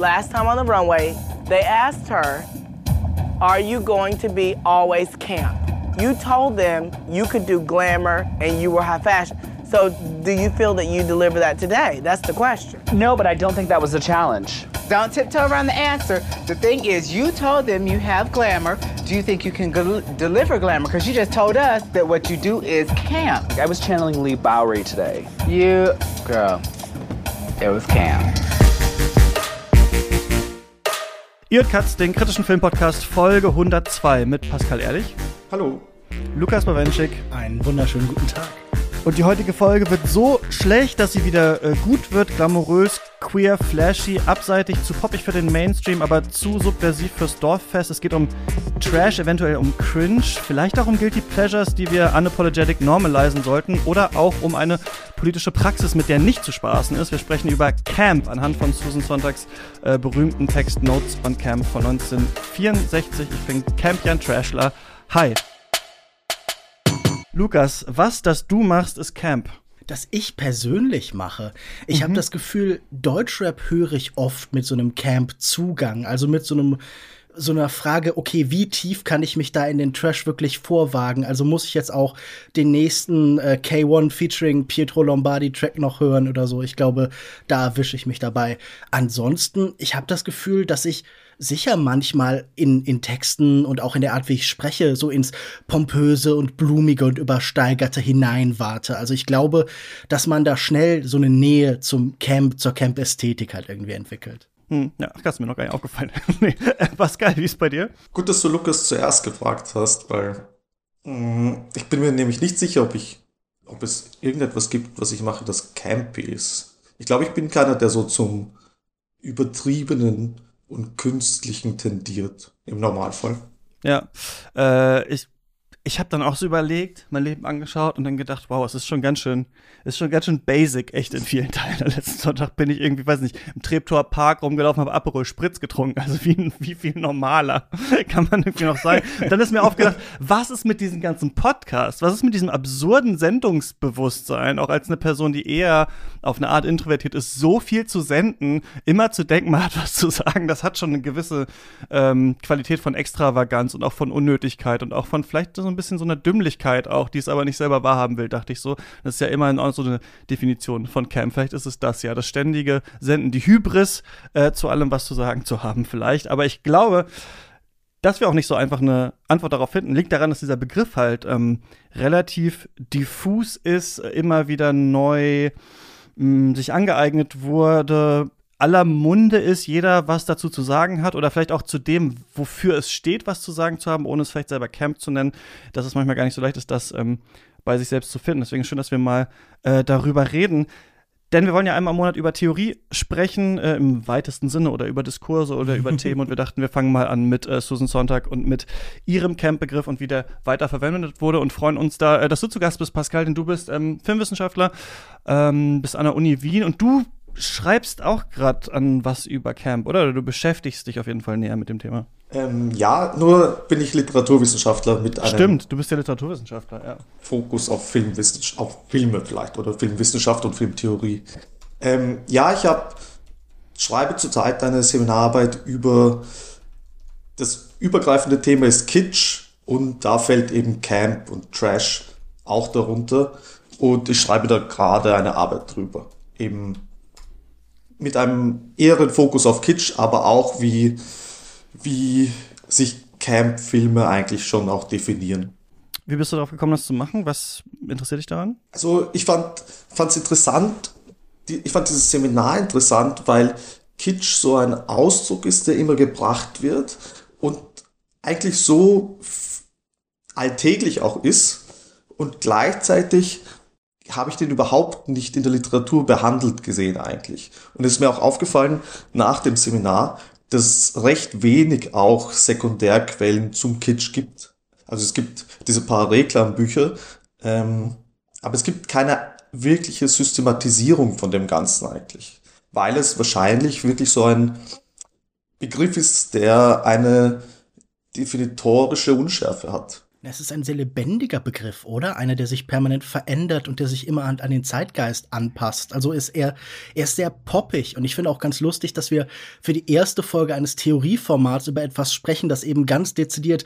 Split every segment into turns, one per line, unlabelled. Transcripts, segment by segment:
last time on the runway, they asked her, Are you going to be always camp? You told them you could do glamour and you were high fashion. So, do you feel that you deliver that today? That's the question.
No, but I don't think that was the challenge.
Don't tiptoe around the answer. The thing is, you told them you have glamour. Do you think you can gl- deliver glamour? Because you just told us that what you do is camp.
I was channeling Lee Bowery today.
You, girl, it was camp.
Ihr Katz, den kritischen Filmpodcast Folge 102 mit Pascal Ehrlich,
Hallo.
Lukas Bawenschik.
Einen wunderschönen guten Tag.
Und die heutige Folge wird so schlecht, dass sie wieder äh, gut wird, glamourös, queer, flashy, abseitig, zu poppig für den Mainstream, aber zu subversiv fürs Dorffest. Es geht um Trash, eventuell um Cringe, vielleicht auch um Guilty Pleasures, die wir unapologetic normalisieren sollten oder auch um eine politische Praxis, mit der nicht zu spaßen ist. Wir sprechen über Camp anhand von Susan Sonntags äh, berühmten Text Notes on Camp von 1964. Ich bin Campian Trashler. Hi. Lukas, was das du machst, ist Camp.
Das ich persönlich mache. Ich habe das Gefühl, Deutschrap höre ich oft mit so einem Camp-Zugang, also mit so einem so einer Frage, okay, wie tief kann ich mich da in den Trash wirklich vorwagen? Also muss ich jetzt auch den nächsten äh, K1 featuring Pietro Lombardi Track noch hören oder so? Ich glaube, da erwische ich mich dabei. Ansonsten, ich habe das Gefühl, dass ich sicher manchmal in, in Texten und auch in der Art, wie ich spreche, so ins Pompöse und Blumige und Übersteigerte hineinwarte. Also ich glaube, dass man da schnell so eine Nähe zum Camp, zur Camp-Ästhetik halt irgendwie entwickelt.
Hm, ja, das ist mir noch gar nicht aufgefallen. nee. äh, Pascal, wie ist bei dir?
Gut, dass du Lukas zuerst gefragt hast, weil mh, ich bin mir nämlich nicht sicher, ob ich, ob es irgendetwas gibt, was ich mache, das campy ist. Ich glaube, ich bin keiner, der so zum übertriebenen und künstlichen tendiert im Normalfall.
Ja, äh, ich, ich habe dann auch so überlegt, mein Leben angeschaut und dann gedacht, wow, es ist schon ganz schön, ist schon ganz schön basic, echt in vielen Teilen. Letzten Sonntag bin ich irgendwie, weiß nicht, im Treptower Park rumgelaufen, habe Aperol Spritz getrunken. Also wie, wie viel normaler kann man irgendwie noch sein? Dann ist mir aufgedacht, was ist mit diesem ganzen Podcast? Was ist mit diesem absurden Sendungsbewusstsein, auch als eine Person, die eher auf eine Art introvertiert ist, so viel zu senden, immer zu denken, man hat was zu sagen, das hat schon eine gewisse ähm, Qualität von Extravaganz und auch von Unnötigkeit und auch von vielleicht so ein bisschen so einer Dümmlichkeit auch, die es aber nicht selber wahrhaben will, dachte ich so. Das ist ja immerhin auch so eine Definition von Cam. Vielleicht ist es das ja, das ständige Senden, die Hybris äh, zu allem, was zu sagen zu haben vielleicht. Aber ich glaube, dass wir auch nicht so einfach eine Antwort darauf finden, liegt daran, dass dieser Begriff halt ähm, relativ diffus ist, immer wieder neu mh, sich angeeignet wurde, aller Munde ist, jeder was dazu zu sagen hat oder vielleicht auch zu dem, wofür es steht, was zu sagen zu haben, ohne es vielleicht selber Camp zu nennen, dass es manchmal gar nicht so leicht ist, das ähm, bei sich selbst zu finden. Deswegen schön, dass wir mal äh, darüber reden. Denn wir wollen ja einmal im Monat über Theorie sprechen, äh, im weitesten Sinne, oder über Diskurse oder über Themen. Und wir dachten, wir fangen mal an mit äh, Susan Sonntag und mit ihrem Camp-Begriff und wie der weiter verwendet wurde und freuen uns da, äh, dass du zu Gast bist, Pascal, denn du bist ähm, Filmwissenschaftler, ähm, bist an der Uni Wien und du schreibst auch gerade an was über Camp, oder? Oder du beschäftigst dich auf jeden Fall näher mit dem Thema.
Ähm, ja, nur bin ich Literaturwissenschaftler mit einem
Stimmt, du bist ja Literaturwissenschaftler, ja.
Fokus auf Filmwissenschaft, auf Filme vielleicht oder Filmwissenschaft und Filmtheorie. Ähm, ja, ich habe schreibe zurzeit eine Seminararbeit über das übergreifende Thema ist Kitsch und da fällt eben Camp und Trash auch darunter und ich schreibe da gerade eine Arbeit drüber. Eben mit einem eheren Fokus auf Kitsch, aber auch wie, wie sich Camp-Filme eigentlich schon auch definieren.
Wie bist du darauf gekommen, das zu machen? Was interessiert dich daran?
Also ich fand es interessant, die, ich fand dieses Seminar interessant, weil Kitsch so ein Ausdruck ist, der immer gebracht wird und eigentlich so alltäglich auch ist und gleichzeitig habe ich den überhaupt nicht in der Literatur behandelt gesehen eigentlich. Und es ist mir auch aufgefallen nach dem Seminar, dass recht wenig auch Sekundärquellen zum Kitsch gibt. Also es gibt diese paar Reklambücher, ähm, aber es gibt keine wirkliche Systematisierung von dem Ganzen eigentlich. Weil es wahrscheinlich wirklich so ein Begriff ist, der eine definitorische Unschärfe hat.
Es ist ein sehr lebendiger Begriff, oder? Einer, der sich permanent verändert und der sich immer an, an den Zeitgeist anpasst. Also ist er, er ist sehr poppig und ich finde auch ganz lustig, dass wir für die erste Folge eines Theorieformats über etwas sprechen, das eben ganz dezidiert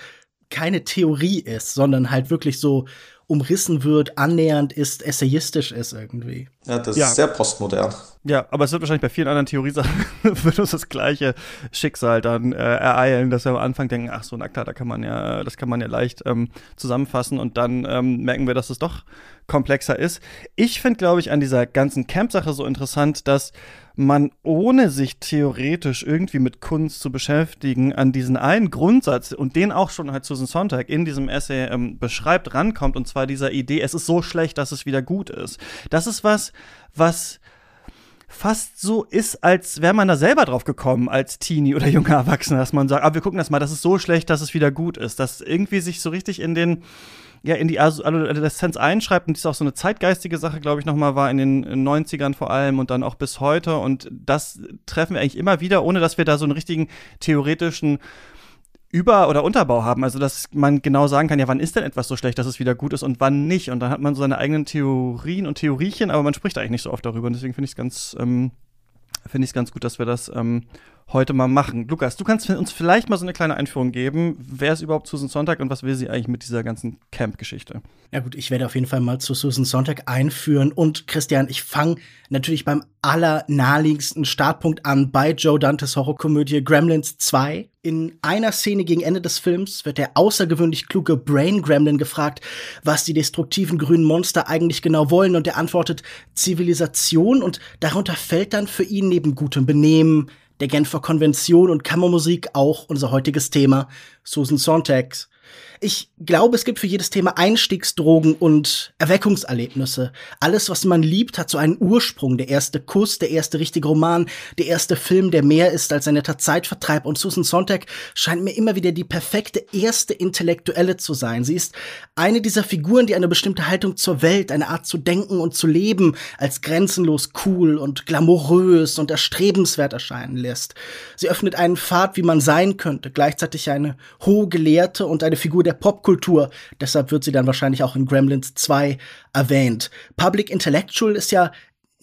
keine Theorie ist, sondern halt wirklich so umrissen wird, annähernd ist, essayistisch ist irgendwie.
Ja, das
Ja.
ist sehr postmodern.
Ja, aber es wird wahrscheinlich bei vielen anderen Theoriesachen wird uns das gleiche Schicksal dann äh, ereilen, dass wir am Anfang denken, ach so, na klar, da kann man ja, das kann man ja leicht ähm, zusammenfassen und dann ähm, merken wir, dass es doch komplexer ist. Ich finde, glaube ich, an dieser ganzen Camp-Sache so interessant, dass man ohne sich theoretisch irgendwie mit Kunst zu beschäftigen, an diesen einen Grundsatz und den auch schon halt Susan Sontag in diesem Essay ähm, beschreibt, rankommt, und zwar dieser Idee, es ist so schlecht, dass es wieder gut ist. Das ist was, was fast so ist, als wäre man da selber drauf gekommen als Teenie oder junger Erwachsener, dass man sagt, ah, wir gucken das mal, das ist so schlecht, dass es wieder gut ist. Dass irgendwie sich so richtig in den, ja, in die Adoleszenz einschreibt und das auch so eine zeitgeistige Sache, glaube ich, nochmal war in den 90ern vor allem und dann auch bis heute. Und das treffen wir eigentlich immer wieder, ohne dass wir da so einen richtigen theoretischen über- oder Unterbau haben. Also, dass man genau sagen kann, ja, wann ist denn etwas so schlecht, dass es wieder gut ist und wann nicht. Und dann hat man so seine eigenen Theorien und Theoriechen, aber man spricht eigentlich nicht so oft darüber. Und deswegen finde ich es ganz, ähm, finde ich es ganz gut, dass wir das ähm, heute mal machen. Lukas, du kannst uns vielleicht mal so eine kleine Einführung geben. Wer ist überhaupt Susan Sonntag und was will sie eigentlich mit dieser ganzen Camp-Geschichte?
Ja gut, ich werde auf jeden Fall mal zu Susan Sontag einführen. Und Christian, ich fange natürlich beim allernaheliegendsten Startpunkt an bei Joe Dantes Horrorkomödie Gremlins 2. In einer Szene gegen Ende des Films wird der außergewöhnlich kluge Brain Gremlin gefragt, was die destruktiven grünen Monster eigentlich genau wollen. Und er antwortet Zivilisation. Und darunter fällt dann für ihn neben gutem Benehmen, der Genfer Konvention und Kammermusik auch unser heutiges Thema, Susan Sontags. Ich glaube, es gibt für jedes Thema Einstiegsdrogen und Erweckungserlebnisse. Alles, was man liebt, hat so einen Ursprung. Der erste Kuss, der erste richtige Roman, der erste Film, der mehr ist als ein netter Zeitvertreib. Und Susan Sontag scheint mir immer wieder die perfekte erste Intellektuelle zu sein. Sie ist eine dieser Figuren, die eine bestimmte Haltung zur Welt, eine Art zu denken und zu leben, als grenzenlos cool und glamourös und erstrebenswert erscheinen lässt. Sie öffnet einen Pfad, wie man sein könnte, gleichzeitig eine hohe Gelehrte und eine Figur der Popkultur. Deshalb wird sie dann wahrscheinlich auch in Gremlins 2 erwähnt. Public Intellectual ist ja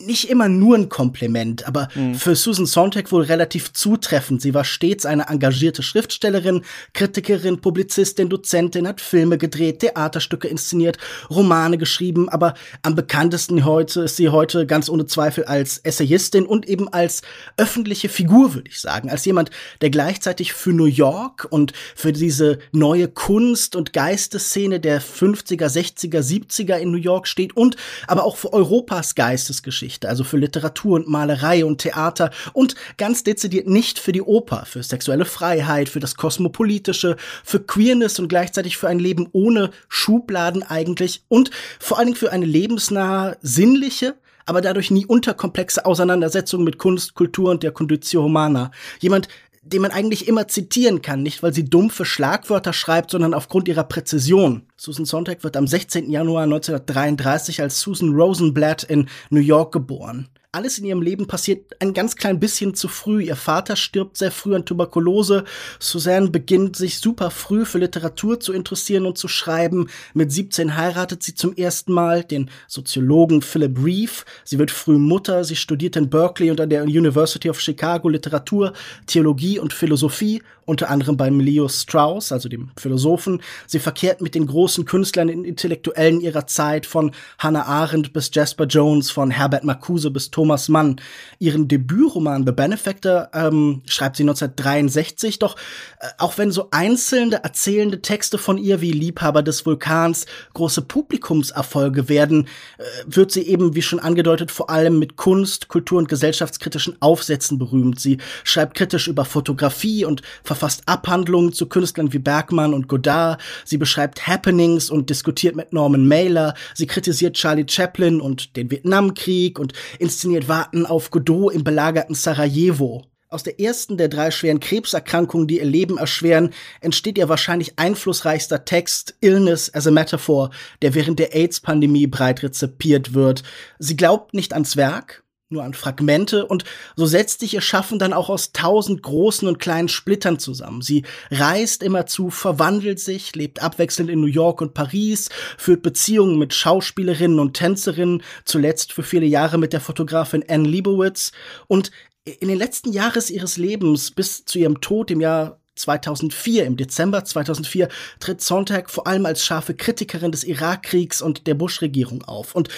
nicht immer nur ein Kompliment, aber für Susan Sontag wohl relativ zutreffend. Sie war stets eine engagierte Schriftstellerin, Kritikerin, Publizistin, Dozentin, hat Filme gedreht, Theaterstücke inszeniert, Romane geschrieben, aber am bekanntesten heute ist sie heute ganz ohne Zweifel als Essayistin und eben als öffentliche Figur, würde ich sagen, als jemand, der gleichzeitig für New York und für diese neue Kunst- und Geisteszene der 50er, 60er, 70er in New York steht und aber auch für Europas Geistesgeschichte, also für Literatur und Malerei und Theater und ganz dezidiert nicht für die Oper, für sexuelle Freiheit, für das Kosmopolitische, für Queerness und gleichzeitig für ein Leben ohne Schubladen eigentlich und vor allen Dingen für eine lebensnahe, sinnliche, aber dadurch nie unterkomplexe Auseinandersetzung mit Kunst, Kultur und der Conditio Humana. Jemand, den man eigentlich immer zitieren kann, nicht weil sie dumpfe Schlagwörter schreibt, sondern aufgrund ihrer Präzision. Susan Sontag wird am 16. Januar 1933 als Susan Rosenblatt in New York geboren. Alles in ihrem Leben passiert ein ganz klein bisschen zu früh. Ihr Vater stirbt sehr früh an Tuberkulose. Suzanne beginnt sich super früh für Literatur zu interessieren und zu schreiben. Mit 17 heiratet sie zum ersten Mal den Soziologen Philip Reeve. Sie wird früh Mutter. Sie studiert in Berkeley und an der University of Chicago Literatur, Theologie und Philosophie, unter anderem bei Leo Strauss, also dem Philosophen. Sie verkehrt mit den großen Künstlern und Intellektuellen ihrer Zeit, von Hannah Arendt bis Jasper Jones, von Herbert Marcuse bis Mann. Ihren Debütroman The Benefactor ähm, schreibt sie 1963, doch äh, auch wenn so einzelne erzählende Texte von ihr wie Liebhaber des Vulkans große Publikumserfolge werden, äh, wird sie eben, wie schon angedeutet, vor allem mit Kunst, Kultur und gesellschaftskritischen Aufsätzen berühmt. Sie schreibt kritisch über Fotografie und verfasst Abhandlungen zu Künstlern wie Bergmann und Godard. Sie beschreibt Happenings und diskutiert mit Norman Mailer. Sie kritisiert Charlie Chaplin und den Vietnamkrieg und inszeniert Warten auf Godot im belagerten Sarajevo. Aus der ersten der drei schweren Krebserkrankungen, die ihr Leben erschweren, entsteht ihr wahrscheinlich einflussreichster Text Illness as a Metaphor, der während der AIDS-Pandemie breit rezipiert wird. Sie glaubt nicht ans Werk, nur an Fragmente und so setzt sich ihr Schaffen dann auch aus tausend großen und kleinen Splittern zusammen. Sie reist immerzu, verwandelt sich, lebt abwechselnd in New York und Paris, führt Beziehungen mit Schauspielerinnen und Tänzerinnen, zuletzt für viele Jahre mit der Fotografin Anne Leibowitz und in den letzten Jahres ihres Lebens bis zu ihrem Tod im Jahr 2004, im Dezember 2004, tritt Sontag vor allem als scharfe Kritikerin des Irakkriegs und der Bush-Regierung auf. Und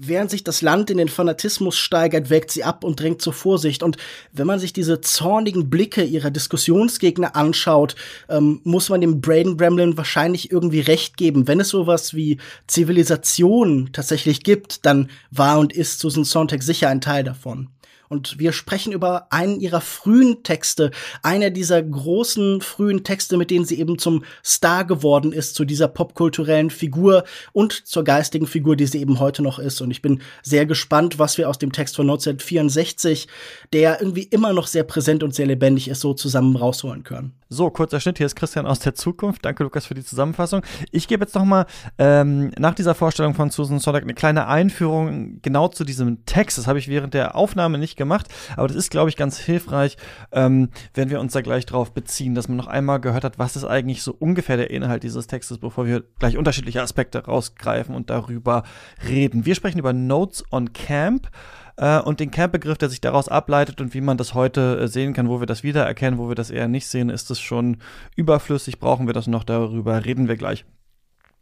Während sich das Land in den Fanatismus steigert, wägt sie ab und drängt zur Vorsicht. Und wenn man sich diese zornigen Blicke ihrer Diskussionsgegner anschaut, ähm, muss man dem Braden Gremlin wahrscheinlich irgendwie recht geben. Wenn es sowas wie Zivilisation tatsächlich gibt, dann war und ist Susan Sontag sicher ein Teil davon. Und wir sprechen über einen ihrer frühen Texte, einer dieser großen frühen Texte, mit denen sie eben zum Star geworden ist, zu dieser popkulturellen Figur und zur geistigen Figur, die sie eben heute noch ist. Und ich bin sehr gespannt, was wir aus dem Text von 1964, der irgendwie immer noch sehr präsent und sehr lebendig ist, so zusammen rausholen können.
So, kurzer Schnitt. Hier ist Christian aus der Zukunft. Danke, Lukas, für die Zusammenfassung. Ich gebe jetzt noch mal ähm, nach dieser Vorstellung von Susan Sodak eine kleine Einführung genau zu diesem Text. Das habe ich während der Aufnahme nicht gemacht, aber das ist, glaube ich, ganz hilfreich, ähm, wenn wir uns da gleich drauf beziehen, dass man noch einmal gehört hat, was ist eigentlich so ungefähr der Inhalt dieses Textes, bevor wir gleich unterschiedliche Aspekte rausgreifen und darüber reden. Wir sprechen über Notes on Camp äh, und den Camp-Begriff, der sich daraus ableitet und wie man das heute äh, sehen kann, wo wir das wiedererkennen, wo wir das eher nicht sehen, ist es schon überflüssig, brauchen wir das noch, darüber reden wir gleich.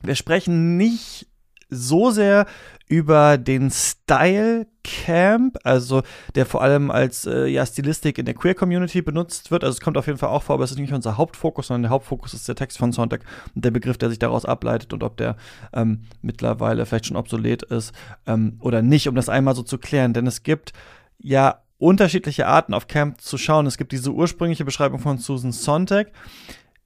Wir sprechen nicht so sehr über den Style Camp, also der vor allem als äh, ja, Stilistik in der Queer Community benutzt wird. Also es kommt auf jeden Fall auch vor, aber es ist nicht unser Hauptfokus, sondern der Hauptfokus ist der Text von Sonntag und der Begriff, der sich daraus ableitet und ob der ähm, mittlerweile vielleicht schon obsolet ist ähm, oder nicht, um das einmal so zu klären. Denn es gibt ja unterschiedliche Arten auf Camp zu schauen. Es gibt diese ursprüngliche Beschreibung von Susan Sontag,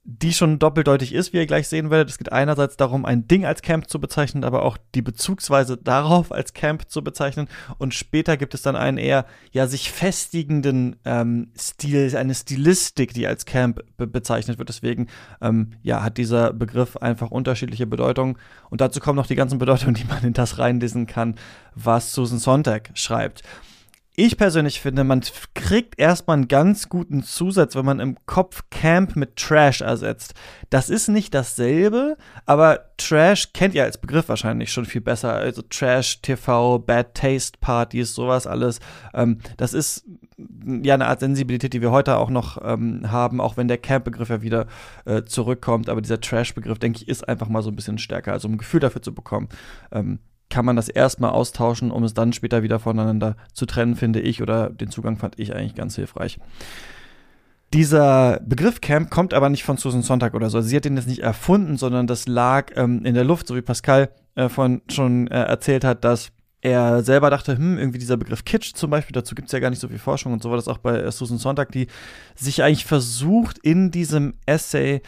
die schon doppeldeutig ist, wie ihr gleich sehen werdet. Es geht einerseits darum, ein Ding als Camp zu bezeichnen, aber auch die Bezugsweise darauf als Camp zu bezeichnen. Und später gibt es dann einen eher ja sich festigenden ähm, Stil, eine Stilistik, die als Camp be bezeichnet wird. Deswegen ähm, ja hat dieser Begriff einfach unterschiedliche Bedeutungen. Und dazu kommen noch die ganzen Bedeutungen, die man in das reinlesen kann, was Susan Sontag schreibt ich persönlich finde, man kriegt erstmal einen ganz guten Zusatz, wenn man im Kopf Camp mit Trash ersetzt. Das ist nicht dasselbe, aber Trash kennt ihr als Begriff wahrscheinlich schon viel besser. Also Trash, TV, Bad Taste Partys, sowas alles. Ähm, das ist ja eine Art Sensibilität, die wir heute auch noch ähm, haben, auch wenn der Camp-Begriff ja wieder äh, zurückkommt. Aber dieser Trash-Begriff, denke ich, ist einfach mal so ein bisschen stärker, also um ein Gefühl dafür zu bekommen. Ähm, kann man das erstmal austauschen, um es dann später wieder voneinander zu trennen, finde ich, oder den Zugang fand ich eigentlich ganz hilfreich. Dieser Begriff Camp kommt aber nicht von Susan Sonntag oder so. Sie hat den jetzt nicht erfunden, sondern das lag ähm, in der Luft, so wie Pascal äh, von schon äh, erzählt hat, dass er selber dachte, hm, irgendwie dieser Begriff Kitsch zum Beispiel, dazu gibt es ja gar nicht so viel Forschung und so war das auch bei äh, Susan Sonntag, die sich eigentlich versucht, in diesem Essay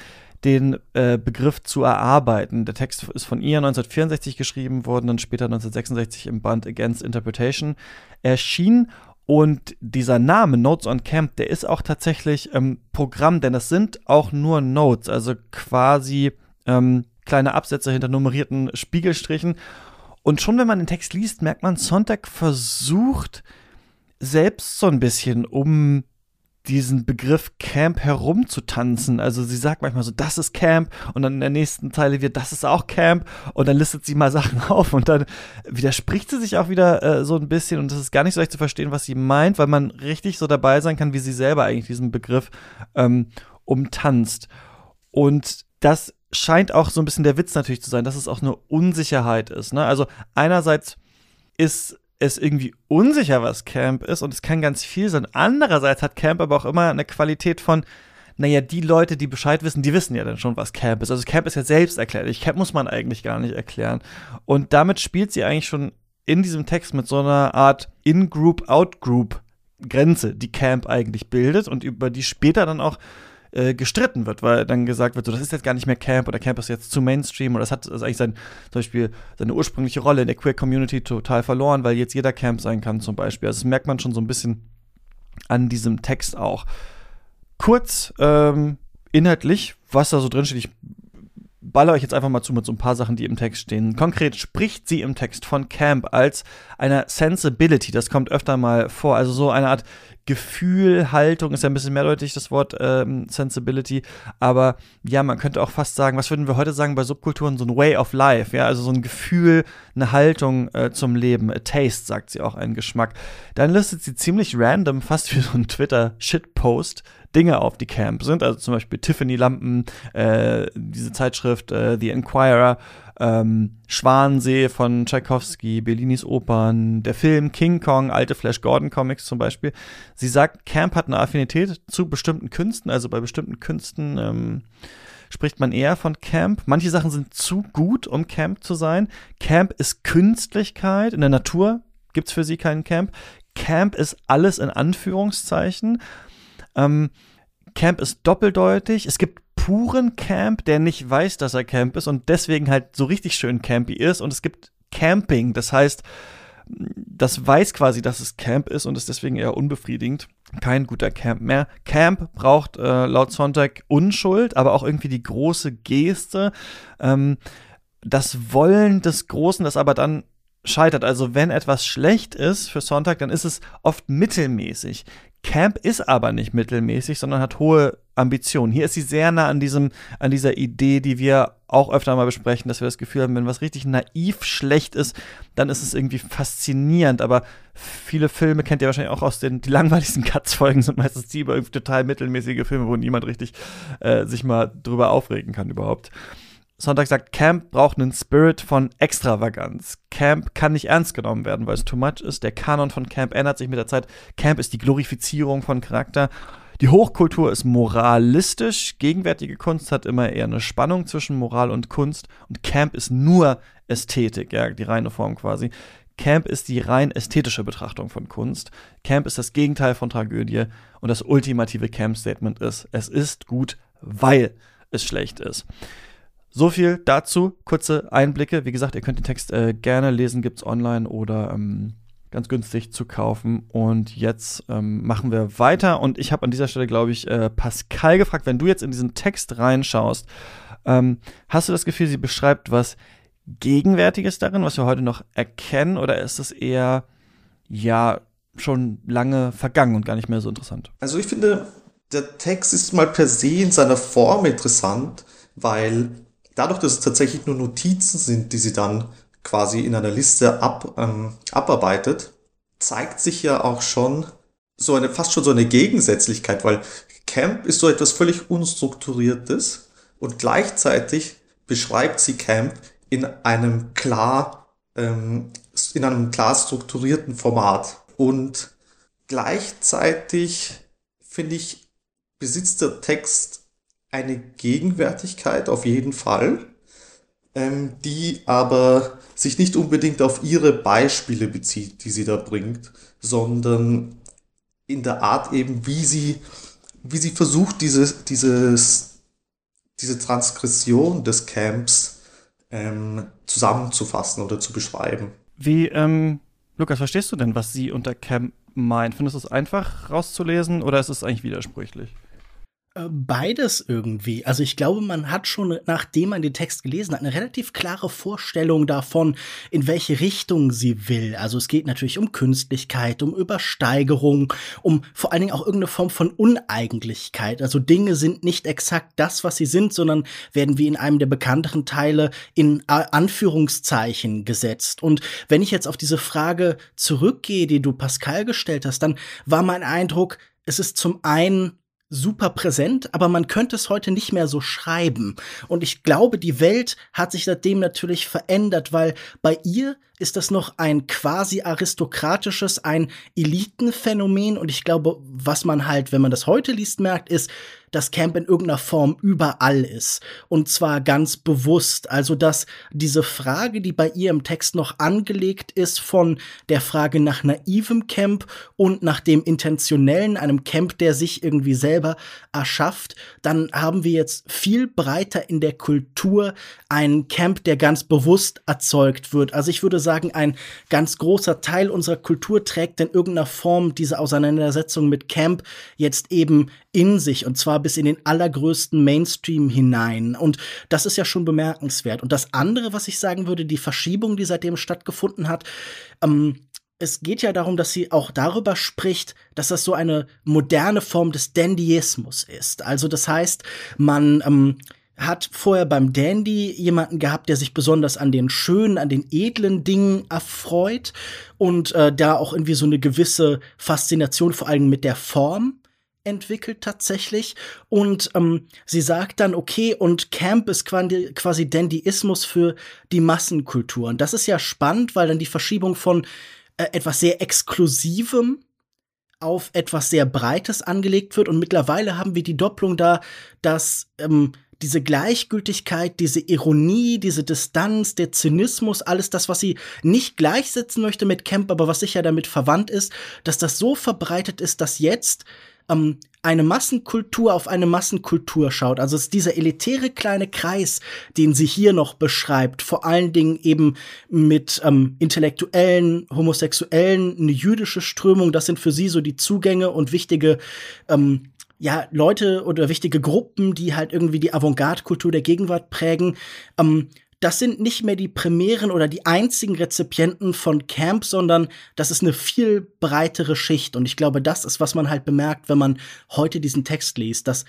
den äh, Begriff zu erarbeiten. Der Text ist von ihr 1964 geschrieben worden, dann später 1966 im Band Against Interpretation erschienen. Und dieser Name Notes on Camp, der ist auch tatsächlich ähm, Programm, denn das sind auch nur Notes, also quasi ähm, kleine Absätze hinter nummerierten Spiegelstrichen. Und schon wenn man den Text liest, merkt man, Sonntag versucht selbst so ein bisschen um diesen Begriff Camp herumzutanzen. Also sie sagt manchmal so, das ist Camp und dann in der nächsten Zeile wird, das ist auch Camp und dann listet sie mal Sachen auf und dann widerspricht sie sich auch wieder äh, so ein bisschen und es ist gar nicht so leicht zu verstehen, was sie meint, weil man richtig so dabei sein kann, wie sie selber eigentlich diesen Begriff ähm, umtanzt. Und das scheint auch so ein bisschen der Witz natürlich zu sein, dass es auch eine Unsicherheit ist. Ne? Also einerseits ist es irgendwie unsicher, was Camp ist und es kann ganz viel sein. Andererseits hat Camp aber auch immer eine Qualität von, naja, die Leute, die Bescheid wissen, die wissen ja dann schon, was Camp ist. Also Camp ist ja selbst erklärlich. Camp muss man eigentlich gar nicht erklären. Und damit spielt sie eigentlich schon in diesem Text mit so einer Art In-Group, Out-Group Grenze, die Camp eigentlich bildet und über die später dann auch äh, gestritten wird, weil dann gesagt wird, so, das ist jetzt gar nicht mehr Camp oder Camp ist jetzt zu Mainstream oder das hat also eigentlich sein, zum Beispiel seine ursprüngliche Rolle in der Queer Community total verloren, weil jetzt jeder Camp sein kann zum Beispiel. Also das merkt man schon so ein bisschen an diesem Text auch. Kurz ähm, inhaltlich, was da so drin steht, ich baller euch jetzt einfach mal zu mit so ein paar Sachen, die im Text stehen. Konkret spricht sie im Text von Camp als einer Sensibility. Das kommt öfter mal vor. Also so eine Art Gefühl, Haltung ist ja ein bisschen mehrdeutig, das Wort ähm, Sensibility. Aber ja, man könnte auch fast sagen, was würden wir heute sagen bei Subkulturen? So ein Way of Life, ja, also so ein Gefühl, eine Haltung äh, zum Leben. A taste, sagt sie auch, ein Geschmack. Dann listet sie ziemlich random, fast wie so ein Twitter-Shitpost, Dinge auf, die Camp sind. Also zum Beispiel Tiffany-Lampen, äh, diese Zeitschrift äh, The Enquirer, ähm, Schwansee von Tchaikovsky, Bellinis Opern, der Film King Kong, alte Flash Gordon Comics zum Beispiel. Sie sagt, Camp hat eine Affinität zu bestimmten Künsten, also bei bestimmten Künsten ähm, spricht man eher von Camp. Manche Sachen sind zu gut, um Camp zu sein. Camp ist Künstlichkeit. In der Natur gibt's für sie keinen Camp. Camp ist alles in Anführungszeichen. Ähm, Camp ist doppeldeutig. Es gibt puren Camp, der nicht weiß, dass er Camp ist und deswegen halt so richtig schön campy ist. Und es gibt Camping, das heißt, das weiß quasi, dass es Camp ist und ist deswegen eher unbefriedigend. Kein guter Camp mehr. Camp braucht äh, laut Sonntag Unschuld, aber auch irgendwie die große Geste. Ähm, das Wollen des Großen, das aber dann scheitert. Also wenn etwas schlecht ist für Sonntag, dann ist es oft mittelmäßig. Camp ist aber nicht mittelmäßig, sondern hat hohe Ambitionen. Hier ist sie sehr nah an diesem, an dieser Idee, die wir auch öfter mal besprechen, dass wir das Gefühl haben, wenn was richtig naiv schlecht ist, dann ist es irgendwie faszinierend. Aber viele Filme kennt ihr wahrscheinlich auch aus den, die langweiligsten Cuts-Folgen sind meistens die über irgendwie total mittelmäßige Filme, wo niemand richtig äh, sich mal drüber aufregen kann überhaupt. Sonntag sagt, Camp braucht einen Spirit von Extravaganz. Camp kann nicht ernst genommen werden, weil es too much ist. Der Kanon von Camp ändert sich mit der Zeit. Camp ist die Glorifizierung von Charakter. Die Hochkultur ist moralistisch. Gegenwärtige Kunst hat immer eher eine Spannung zwischen Moral und Kunst. Und Camp ist nur Ästhetik, ja, die reine Form quasi. Camp ist die rein ästhetische Betrachtung von Kunst. Camp ist das Gegenteil von Tragödie. Und das ultimative Camp-Statement ist, es ist gut, weil es schlecht ist. So viel dazu, kurze Einblicke. Wie gesagt, ihr könnt den Text äh, gerne lesen, gibt's online oder ähm, ganz günstig zu kaufen. Und jetzt ähm, machen wir weiter. Und ich habe an dieser Stelle, glaube ich, äh, Pascal gefragt, wenn du jetzt in diesen Text reinschaust, ähm, hast du das Gefühl, sie beschreibt was Gegenwärtiges darin, was wir heute noch erkennen, oder ist es eher, ja, schon lange vergangen und gar nicht mehr so interessant?
Also ich finde, der Text ist mal per se in seiner Form interessant, weil dadurch, dass es tatsächlich nur Notizen sind, die sie dann quasi in einer Liste ab, ähm, abarbeitet, zeigt sich ja auch schon so eine, fast schon so eine Gegensätzlichkeit, weil Camp ist so etwas völlig Unstrukturiertes und gleichzeitig beschreibt sie Camp in einem klar, ähm, in einem klar strukturierten Format. Und gleichzeitig finde ich, besitzt der Text eine Gegenwärtigkeit auf jeden Fall, ähm, die aber sich nicht unbedingt auf ihre Beispiele bezieht, die sie da bringt, sondern in der Art eben, wie sie, wie sie versucht, dieses, dieses, diese Transgression des Camps ähm, zusammenzufassen oder zu beschreiben.
Wie, ähm, Lukas, verstehst du denn, was sie unter Camp meint? Findest du es einfach rauszulesen oder ist es eigentlich widersprüchlich?
Äh, beides irgendwie. Also ich glaube, man hat schon, nachdem man den Text gelesen hat, eine relativ klare Vorstellung davon, in welche Richtung sie will. Also es geht natürlich um Künstlichkeit, um Übersteigerung, um vor allen Dingen auch irgendeine Form von Uneigentlichkeit. Also Dinge sind nicht exakt das, was sie sind, sondern werden wie in einem der bekannteren Teile in Anführungszeichen gesetzt. Und wenn ich jetzt auf diese Frage zurückgehe, die du Pascal gestellt hast, dann war mein Eindruck, es ist zum einen super präsent, aber man könnte es heute nicht mehr so schreiben. Und ich glaube, die Welt hat sich seitdem natürlich verändert, weil bei ihr ist das noch ein quasi aristokratisches, ein Elitenphänomen. Und ich glaube, was man halt, wenn man das heute liest, merkt, ist, dass Camp in irgendeiner Form überall ist. Und zwar ganz bewusst. Also, dass diese Frage, die bei ihr im Text noch angelegt ist, von der Frage nach naivem Camp und nach dem intentionellen, einem Camp, der sich irgendwie selber erschafft, dann haben wir jetzt viel breiter in der Kultur einen Camp, der ganz bewusst erzeugt wird. Also ich würde sagen, ein ganz großer Teil unserer Kultur trägt in irgendeiner Form diese Auseinandersetzung mit Camp jetzt eben in sich und zwar bis in den allergrößten Mainstream hinein. Und das ist ja schon bemerkenswert. Und das andere, was ich sagen würde, die Verschiebung, die seitdem stattgefunden hat, ähm, es geht ja darum, dass sie auch darüber spricht, dass das so eine moderne Form des Dandyismus ist. Also das heißt, man ähm, hat vorher beim Dandy jemanden gehabt, der sich besonders an den schönen, an den edlen Dingen erfreut und äh, da auch irgendwie so eine gewisse Faszination vor allem mit der Form entwickelt tatsächlich und ähm, sie sagt dann okay und Camp ist quasi, quasi Dandyismus für die Massenkultur und das ist ja spannend, weil dann die Verschiebung von äh, etwas sehr Exklusivem auf etwas sehr Breites angelegt wird. Und mittlerweile haben wir die Doppelung da, dass ähm, diese Gleichgültigkeit, diese Ironie, diese Distanz, der Zynismus, alles das, was sie nicht gleichsetzen möchte mit Camp, aber was sicher damit verwandt ist, dass das so verbreitet ist, dass jetzt ähm, eine Massenkultur auf eine Massenkultur schaut. Also es ist dieser elitäre kleine Kreis, den sie hier noch beschreibt, vor allen Dingen eben mit ähm, Intellektuellen, Homosexuellen, eine jüdische Strömung, das sind für sie so die Zugänge und wichtige ähm, ja, Leute oder wichtige Gruppen, die halt irgendwie die Avantgarde-Kultur der Gegenwart prägen. Ähm, das sind nicht mehr die primären oder die einzigen Rezipienten von Camp, sondern das ist eine viel breitere Schicht. Und ich glaube, das ist, was man halt bemerkt, wenn man heute diesen Text liest, dass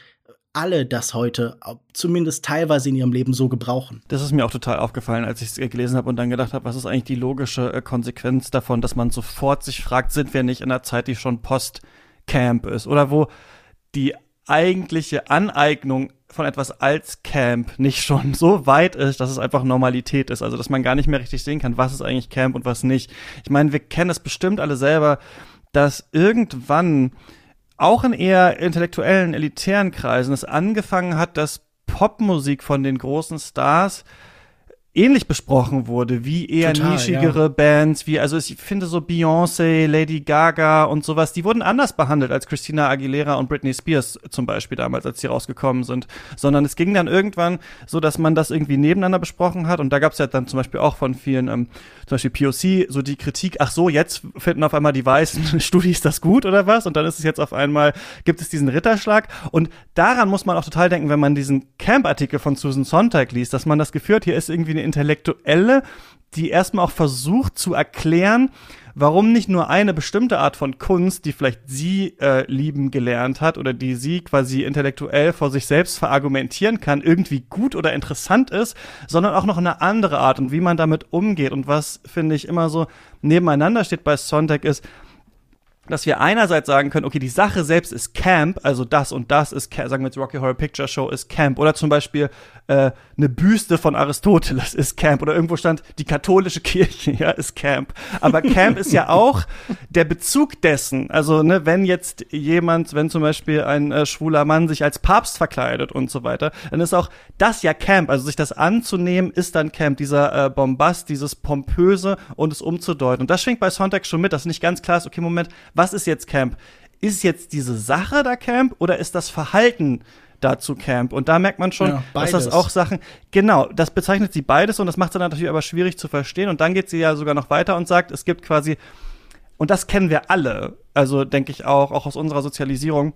alle das heute zumindest teilweise in ihrem Leben so gebrauchen.
Das ist mir auch total aufgefallen, als ich es gelesen habe und dann gedacht habe, was ist eigentlich die logische äh, Konsequenz davon, dass man sofort sich fragt, sind wir nicht in einer Zeit, die schon Post-Camp ist oder wo die eigentliche Aneignung von etwas als Camp nicht schon so weit ist, dass es einfach Normalität ist. Also, dass man gar nicht mehr richtig sehen kann, was ist eigentlich Camp und was nicht. Ich meine, wir kennen es bestimmt alle selber, dass irgendwann auch in eher intellektuellen, elitären Kreisen es angefangen hat, dass Popmusik von den großen Stars ähnlich besprochen wurde, wie eher Total, nischigere ja. Bands, wie, also ich finde so Beyoncé, Lady Gaga und sowas, die wurden anders behandelt als Christina Aguilera und Britney Spears zum Beispiel damals, als sie rausgekommen sind, sondern es ging dann irgendwann so, dass man das irgendwie nebeneinander besprochen hat. Und da gab es ja dann zum Beispiel auch von vielen, ähm, zum Beispiel POC, so die Kritik, ach so, jetzt finden auf einmal die weißen Studis das gut oder was? Und dann ist es jetzt auf einmal, gibt es diesen Ritterschlag. Und daran muss man auch total denken, wenn man diesen Camp-Artikel von Susan Sontag liest, dass man das Gefühl hat, hier ist irgendwie eine Intellektuelle, die erstmal auch versucht zu erklären, warum nicht nur eine bestimmte Art von Kunst, die vielleicht sie äh, lieben gelernt hat oder die sie quasi intellektuell vor sich selbst verargumentieren kann, irgendwie gut oder interessant ist, sondern auch noch eine andere Art und wie man damit umgeht. Und was, finde ich, immer so nebeneinander steht bei Sontag ist, dass wir einerseits sagen können, okay, die Sache selbst ist Camp, also das und das ist, sagen wir jetzt Rocky Horror Picture Show ist Camp oder zum Beispiel äh, eine Büste von Aristoteles ist Camp oder irgendwo stand die katholische Kirche, ja, ist Camp. Aber Camp ist ja auch der Bezug dessen. Also ne, wenn jetzt jemand, wenn zum Beispiel ein äh, schwuler Mann sich als Papst verkleidet und so weiter, dann ist auch das ja Camp. Also sich das anzunehmen ist dann Camp, dieser äh, Bombast, dieses pompöse und es umzudeuten. Und das schwingt bei Sonntag schon mit, dass nicht ganz klar ist, okay, Moment, was ist jetzt Camp? Ist jetzt diese Sache da Camp oder ist das Verhalten dazu Camp? Und da merkt man schon, ja, dass das auch Sachen, genau, das bezeichnet sie beides und das macht es dann natürlich aber schwierig zu verstehen. Und dann geht sie ja sogar noch weiter und sagt, es gibt quasi, und das kennen wir alle, also denke ich auch, auch aus unserer Sozialisierung,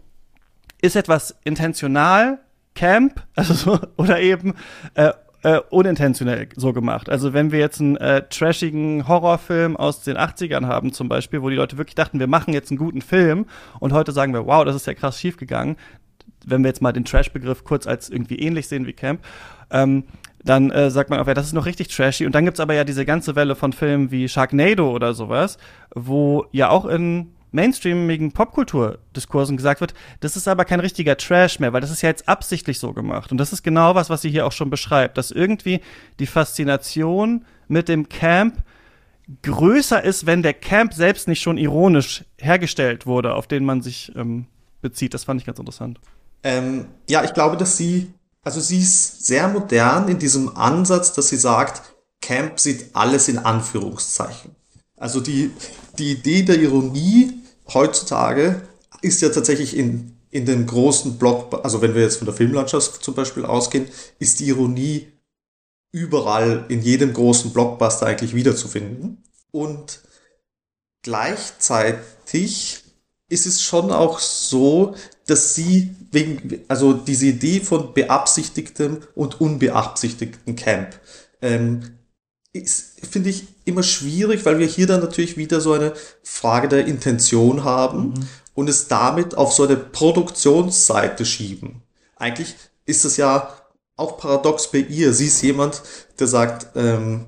ist etwas intentional Camp, also so, oder eben äh, äh, unintentionell so gemacht. Also wenn wir jetzt einen äh, trashigen Horrorfilm aus den 80ern haben zum Beispiel, wo die Leute wirklich dachten, wir machen jetzt einen guten Film und heute sagen wir, wow, das ist ja krass schiefgegangen, wenn wir jetzt mal den Trash-Begriff kurz als irgendwie ähnlich sehen wie Camp, ähm, dann äh, sagt man auch, ja, das ist noch richtig trashy. Und dann gibt's aber ja diese ganze Welle von Filmen wie Sharknado oder sowas, wo ja auch in mainstreamigen Popkulturdiskursen gesagt wird, das ist aber kein richtiger Trash mehr, weil das ist ja jetzt absichtlich so gemacht. Und das ist genau was, was sie hier auch schon beschreibt, dass irgendwie die Faszination mit dem Camp größer ist, wenn der Camp selbst nicht schon ironisch hergestellt wurde, auf den man sich ähm, bezieht. Das fand ich ganz interessant.
Ähm, ja, ich glaube, dass sie, also sie ist sehr modern in diesem Ansatz, dass sie sagt, Camp sieht alles in Anführungszeichen. Also die, die Idee der Ironie heutzutage ist ja tatsächlich in, in den großen Block, also wenn wir jetzt von der Filmlandschaft zum Beispiel ausgehen, ist die Ironie überall in jedem großen Blockbuster eigentlich wiederzufinden. Und gleichzeitig ist es schon auch so, dass sie wegen, also diese Idee von beabsichtigtem und unbeabsichtigtem Camp, ähm, finde ich, immer schwierig, weil wir hier dann natürlich wieder so eine Frage der Intention haben mhm. und es damit auf so eine Produktionsseite schieben. Eigentlich ist es ja auch paradox bei ihr. Sie ist jemand, der sagt, ähm,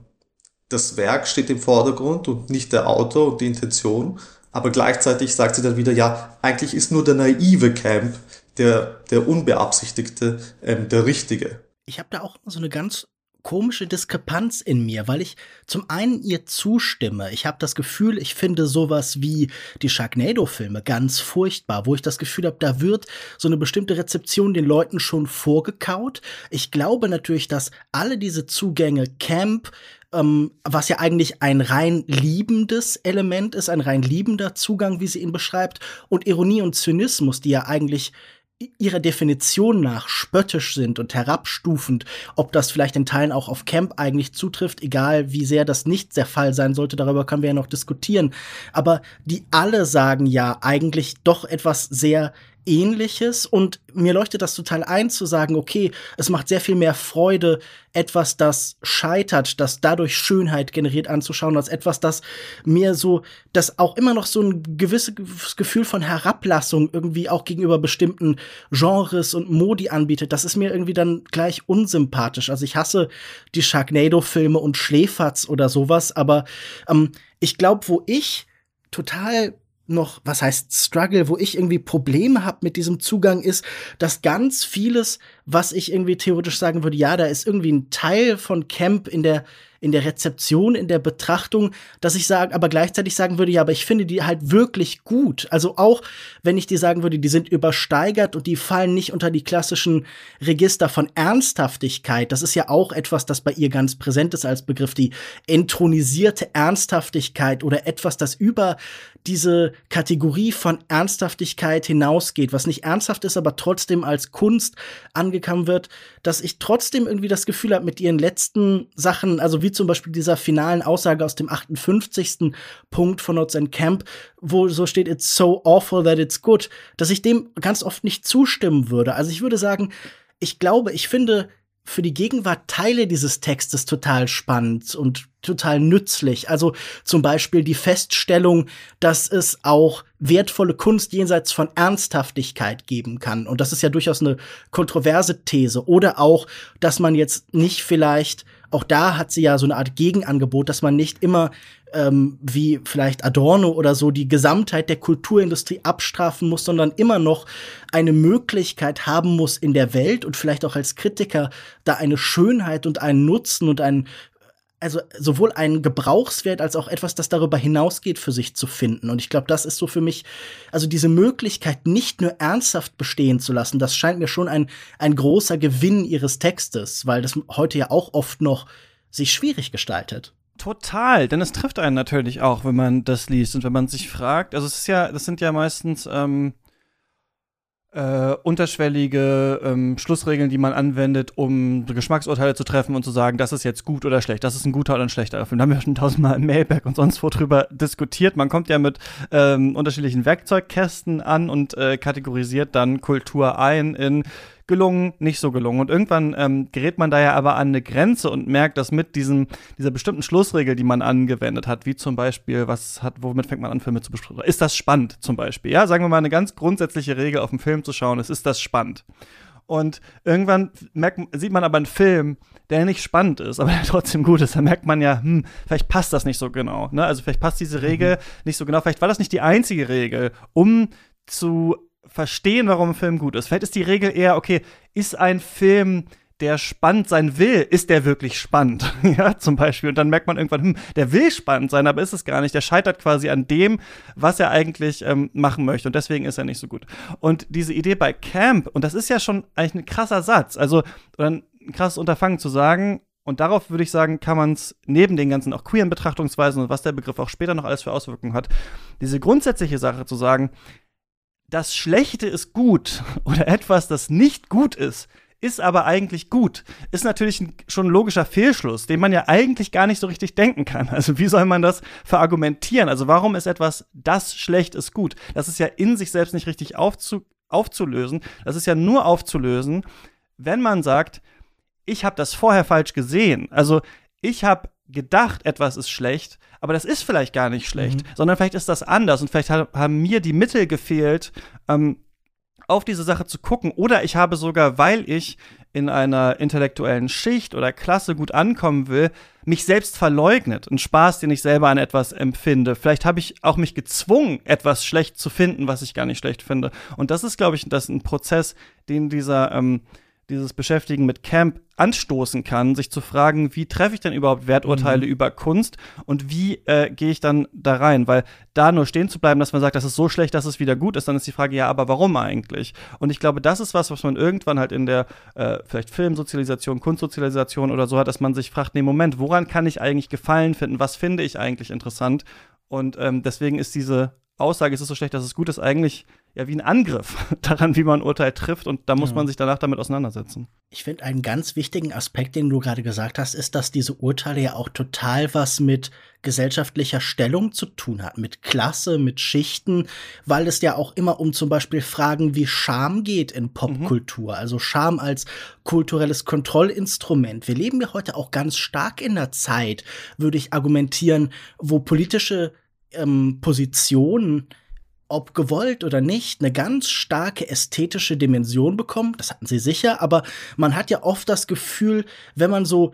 das Werk steht im Vordergrund und nicht der Autor und die Intention. Aber gleichzeitig sagt sie dann wieder, ja, eigentlich ist nur der naive Camp, der, der unbeabsichtigte, ähm, der richtige.
Ich habe da auch so eine ganz komische Diskrepanz in mir, weil ich zum einen ihr zustimme. Ich habe das Gefühl, ich finde sowas wie die Sharknado-Filme ganz furchtbar, wo ich das Gefühl habe, da wird so eine bestimmte Rezeption den Leuten schon vorgekaut. Ich glaube natürlich, dass alle diese Zugänge Camp, ähm, was ja eigentlich ein rein liebendes Element ist, ein rein liebender Zugang, wie sie ihn beschreibt, und Ironie und Zynismus, die ja eigentlich ihrer Definition nach spöttisch sind und herabstufend, ob das vielleicht in Teilen auch auf Camp eigentlich zutrifft, egal wie sehr das nicht der Fall sein sollte, darüber können wir ja noch diskutieren. Aber die alle sagen ja eigentlich doch etwas sehr ähnliches und mir leuchtet das total ein zu sagen, okay, es macht sehr viel mehr Freude, etwas, das scheitert, das dadurch Schönheit generiert anzuschauen, als etwas, das mir so, das auch immer noch so ein gewisses Gefühl von Herablassung irgendwie auch gegenüber bestimmten Genres und Modi anbietet. Das ist mir irgendwie dann gleich unsympathisch. Also ich hasse die Sharknado-Filme und Schläferz oder sowas, aber ähm, ich glaube, wo ich total noch, was heißt Struggle, wo ich irgendwie Probleme habe mit diesem Zugang, ist, dass ganz vieles, was ich irgendwie theoretisch sagen würde, ja, da ist irgendwie ein Teil von Camp in der in der Rezeption, in der Betrachtung, dass ich sage, aber gleichzeitig sagen würde, ja, aber ich finde die halt wirklich gut. Also auch, wenn ich dir sagen würde, die sind übersteigert und die fallen nicht unter die klassischen Register von Ernsthaftigkeit. Das ist ja auch etwas, das bei ihr ganz präsent ist als Begriff, die entronisierte Ernsthaftigkeit oder etwas, das über diese Kategorie von Ernsthaftigkeit hinausgeht, was nicht ernsthaft ist, aber trotzdem als Kunst angekommen wird, dass ich trotzdem irgendwie das Gefühl habe, mit ihren letzten Sachen, also wie wie zum Beispiel dieser finalen Aussage aus dem 58. Punkt von Notes and Camp, wo so steht, it's so awful that it's good, dass ich dem ganz oft nicht zustimmen würde. Also ich würde sagen, ich glaube, ich finde für die Gegenwart Teile dieses Textes total spannend und total nützlich. Also zum Beispiel die Feststellung, dass es auch wertvolle Kunst jenseits von Ernsthaftigkeit geben kann. Und das ist ja durchaus eine kontroverse These. Oder auch, dass man jetzt nicht vielleicht auch da hat sie ja so eine Art Gegenangebot, dass man nicht immer ähm, wie vielleicht Adorno oder so die Gesamtheit der Kulturindustrie abstrafen muss, sondern immer noch eine Möglichkeit haben muss in der Welt und vielleicht auch als Kritiker da eine Schönheit und einen Nutzen und einen also sowohl einen Gebrauchswert als auch etwas, das darüber hinausgeht, für sich zu finden. Und ich glaube, das ist so für mich, also diese Möglichkeit nicht nur ernsthaft bestehen zu lassen, das scheint mir schon ein, ein großer Gewinn ihres Textes, weil das heute ja auch oft noch sich schwierig gestaltet.
Total, denn es trifft einen natürlich auch, wenn man das liest und wenn man sich fragt, also es ist ja, das sind ja meistens ähm, äh, unterschwellige ähm, Schlussregeln, die man anwendet, um Geschmacksurteile zu treffen und zu sagen, das ist jetzt gut oder schlecht, das ist ein guter oder ein schlechter Film. Da haben wir schon tausendmal im Mailback und sonst wo drüber diskutiert. Man kommt ja mit ähm, unterschiedlichen Werkzeugkästen an und äh, kategorisiert dann Kultur ein in gelungen, nicht so gelungen. Und irgendwann ähm, gerät man da ja aber an eine Grenze und merkt, dass mit diesem, dieser bestimmten Schlussregel, die man angewendet hat, wie zum Beispiel, was hat, womit fängt man an, Filme zu besprechen? Ist das spannend zum Beispiel? Ja, sagen wir mal eine ganz grundsätzliche Regel auf einen Film zu schauen, ist, ist das spannend? Und irgendwann merkt, sieht man aber einen Film, der nicht spannend ist, aber der trotzdem gut ist. Da merkt man ja, hm, vielleicht passt das nicht so genau. Ne? Also vielleicht passt diese Regel mhm. nicht so genau. Vielleicht war das nicht die einzige Regel, um zu verstehen, warum ein Film gut ist. Vielleicht ist die Regel eher, okay, ist ein Film, der spannend sein will, ist der wirklich spannend? ja, zum Beispiel. Und dann merkt man irgendwann, hm, der will spannend sein, aber ist es gar nicht. Der scheitert quasi an dem, was er eigentlich ähm, machen möchte. Und deswegen ist er nicht so gut. Und diese Idee bei Camp, und das ist ja schon eigentlich ein krasser Satz, also ein krasses Unterfangen zu sagen, und darauf würde ich sagen, kann man es neben den ganzen auch queeren Betrachtungsweisen und was der Begriff auch später noch alles für Auswirkungen hat, diese grundsätzliche Sache zu sagen, das Schlechte ist gut oder etwas, das nicht gut ist, ist aber eigentlich gut. Ist natürlich schon ein logischer Fehlschluss, den man ja eigentlich gar nicht so richtig denken kann. Also wie soll man das verargumentieren? Also warum ist etwas, das schlecht ist, gut? Das ist ja in sich selbst nicht richtig aufzu aufzulösen. Das ist ja nur aufzulösen, wenn man sagt, ich habe das vorher falsch gesehen. Also ich habe gedacht, etwas ist schlecht, aber das ist vielleicht gar nicht schlecht, mhm. sondern vielleicht ist das anders und vielleicht haben mir die Mittel gefehlt, ähm, auf diese Sache zu gucken. Oder ich habe sogar, weil ich in einer intellektuellen Schicht oder Klasse gut ankommen will, mich selbst verleugnet. Ein Spaß, den ich selber an etwas empfinde. Vielleicht habe ich auch mich gezwungen, etwas schlecht zu finden, was ich gar nicht schlecht finde. Und das ist, glaube ich, das ein Prozess, den dieser ähm, dieses Beschäftigen mit Camp anstoßen kann, sich zu fragen, wie treffe ich denn überhaupt Werturteile mhm. über Kunst und wie äh, gehe ich dann da rein? Weil da nur stehen zu bleiben, dass man sagt, das ist so schlecht, dass es wieder gut ist, dann ist die Frage, ja, aber warum eigentlich? Und ich glaube, das ist was, was man irgendwann halt in der äh, vielleicht Filmsozialisation, Kunstsozialisation oder so hat, dass man sich fragt, nee, Moment, woran kann ich eigentlich Gefallen finden? Was finde ich eigentlich interessant? Und ähm, deswegen ist diese Aussage, es ist so schlecht, dass es gut ist, eigentlich ja wie ein Angriff daran, wie man ein Urteil trifft. Und da muss ja. man sich danach damit auseinandersetzen.
Ich finde, einen ganz wichtigen Aspekt, den du gerade gesagt hast, ist, dass diese Urteile ja auch total was mit gesellschaftlicher Stellung zu tun hat, mit Klasse, mit Schichten, weil es ja auch immer um zum Beispiel Fragen wie Scham geht in Popkultur. Mhm. Also Scham als kulturelles Kontrollinstrument. Wir leben ja heute auch ganz stark in der Zeit, würde ich argumentieren, wo politische ähm, Positionen, ob gewollt oder nicht, eine ganz starke ästhetische Dimension bekommen. Das hatten sie sicher, aber man hat ja oft das Gefühl, wenn man so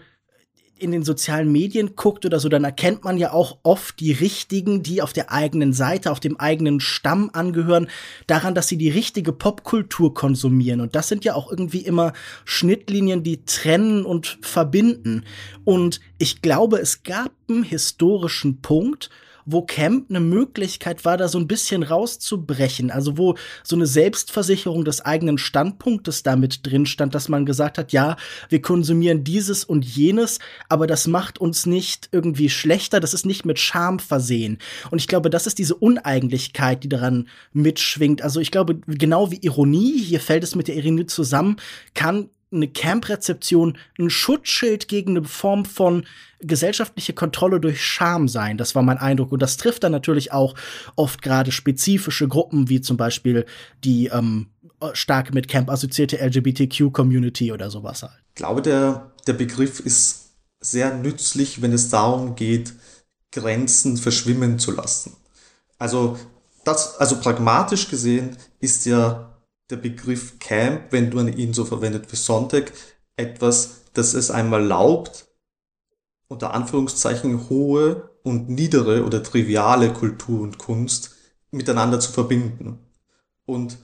in den sozialen Medien guckt oder so, dann erkennt man ja auch oft die richtigen, die auf der eigenen Seite, auf dem eigenen Stamm angehören, daran, dass sie die richtige Popkultur konsumieren. Und das sind ja auch irgendwie immer Schnittlinien, die trennen und verbinden. Und ich glaube, es gab einen historischen Punkt, wo Camp eine Möglichkeit war, da so ein bisschen rauszubrechen. Also wo so eine Selbstversicherung des eigenen Standpunktes damit drin stand, dass man gesagt hat, ja, wir konsumieren dieses und jenes, aber das macht uns nicht irgendwie schlechter, das ist nicht mit Scham versehen. Und ich glaube, das ist diese Uneigentlichkeit, die daran mitschwingt. Also ich glaube, genau wie Ironie, hier fällt es mit der Ironie zusammen, kann eine Camp-Rezeption ein Schutzschild gegen eine Form von gesellschaftliche Kontrolle durch Scham sein. Das war mein Eindruck. Und das trifft dann natürlich auch oft gerade spezifische Gruppen, wie zum Beispiel die ähm, stark mit Camp assoziierte LGBTQ-Community oder sowas halt.
Ich glaube, der, der Begriff ist sehr nützlich, wenn es darum geht, Grenzen verschwimmen zu lassen. Also, das, also pragmatisch gesehen ist ja der Begriff Camp, wenn du ihn so verwendet wie Sonntag, etwas, das es einmal erlaubt, unter Anführungszeichen hohe und niedere oder triviale Kultur und Kunst miteinander zu verbinden. Und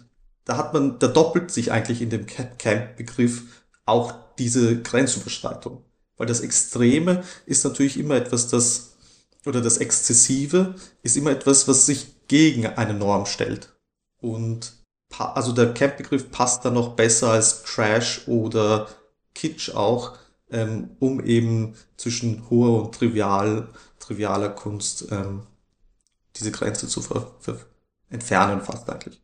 da hat man, da doppelt sich eigentlich in dem Camp-Begriff auch diese Grenzüberschreitung. Weil das Extreme ist natürlich immer etwas, das, oder das Exzessive ist immer etwas, was sich gegen eine Norm stellt. Und also der Camp-Begriff passt da noch besser als Trash oder Kitsch auch, ähm, um eben zwischen hoher und trivial, trivialer Kunst ähm, diese Grenze zu ver, ver entfernen fast eigentlich.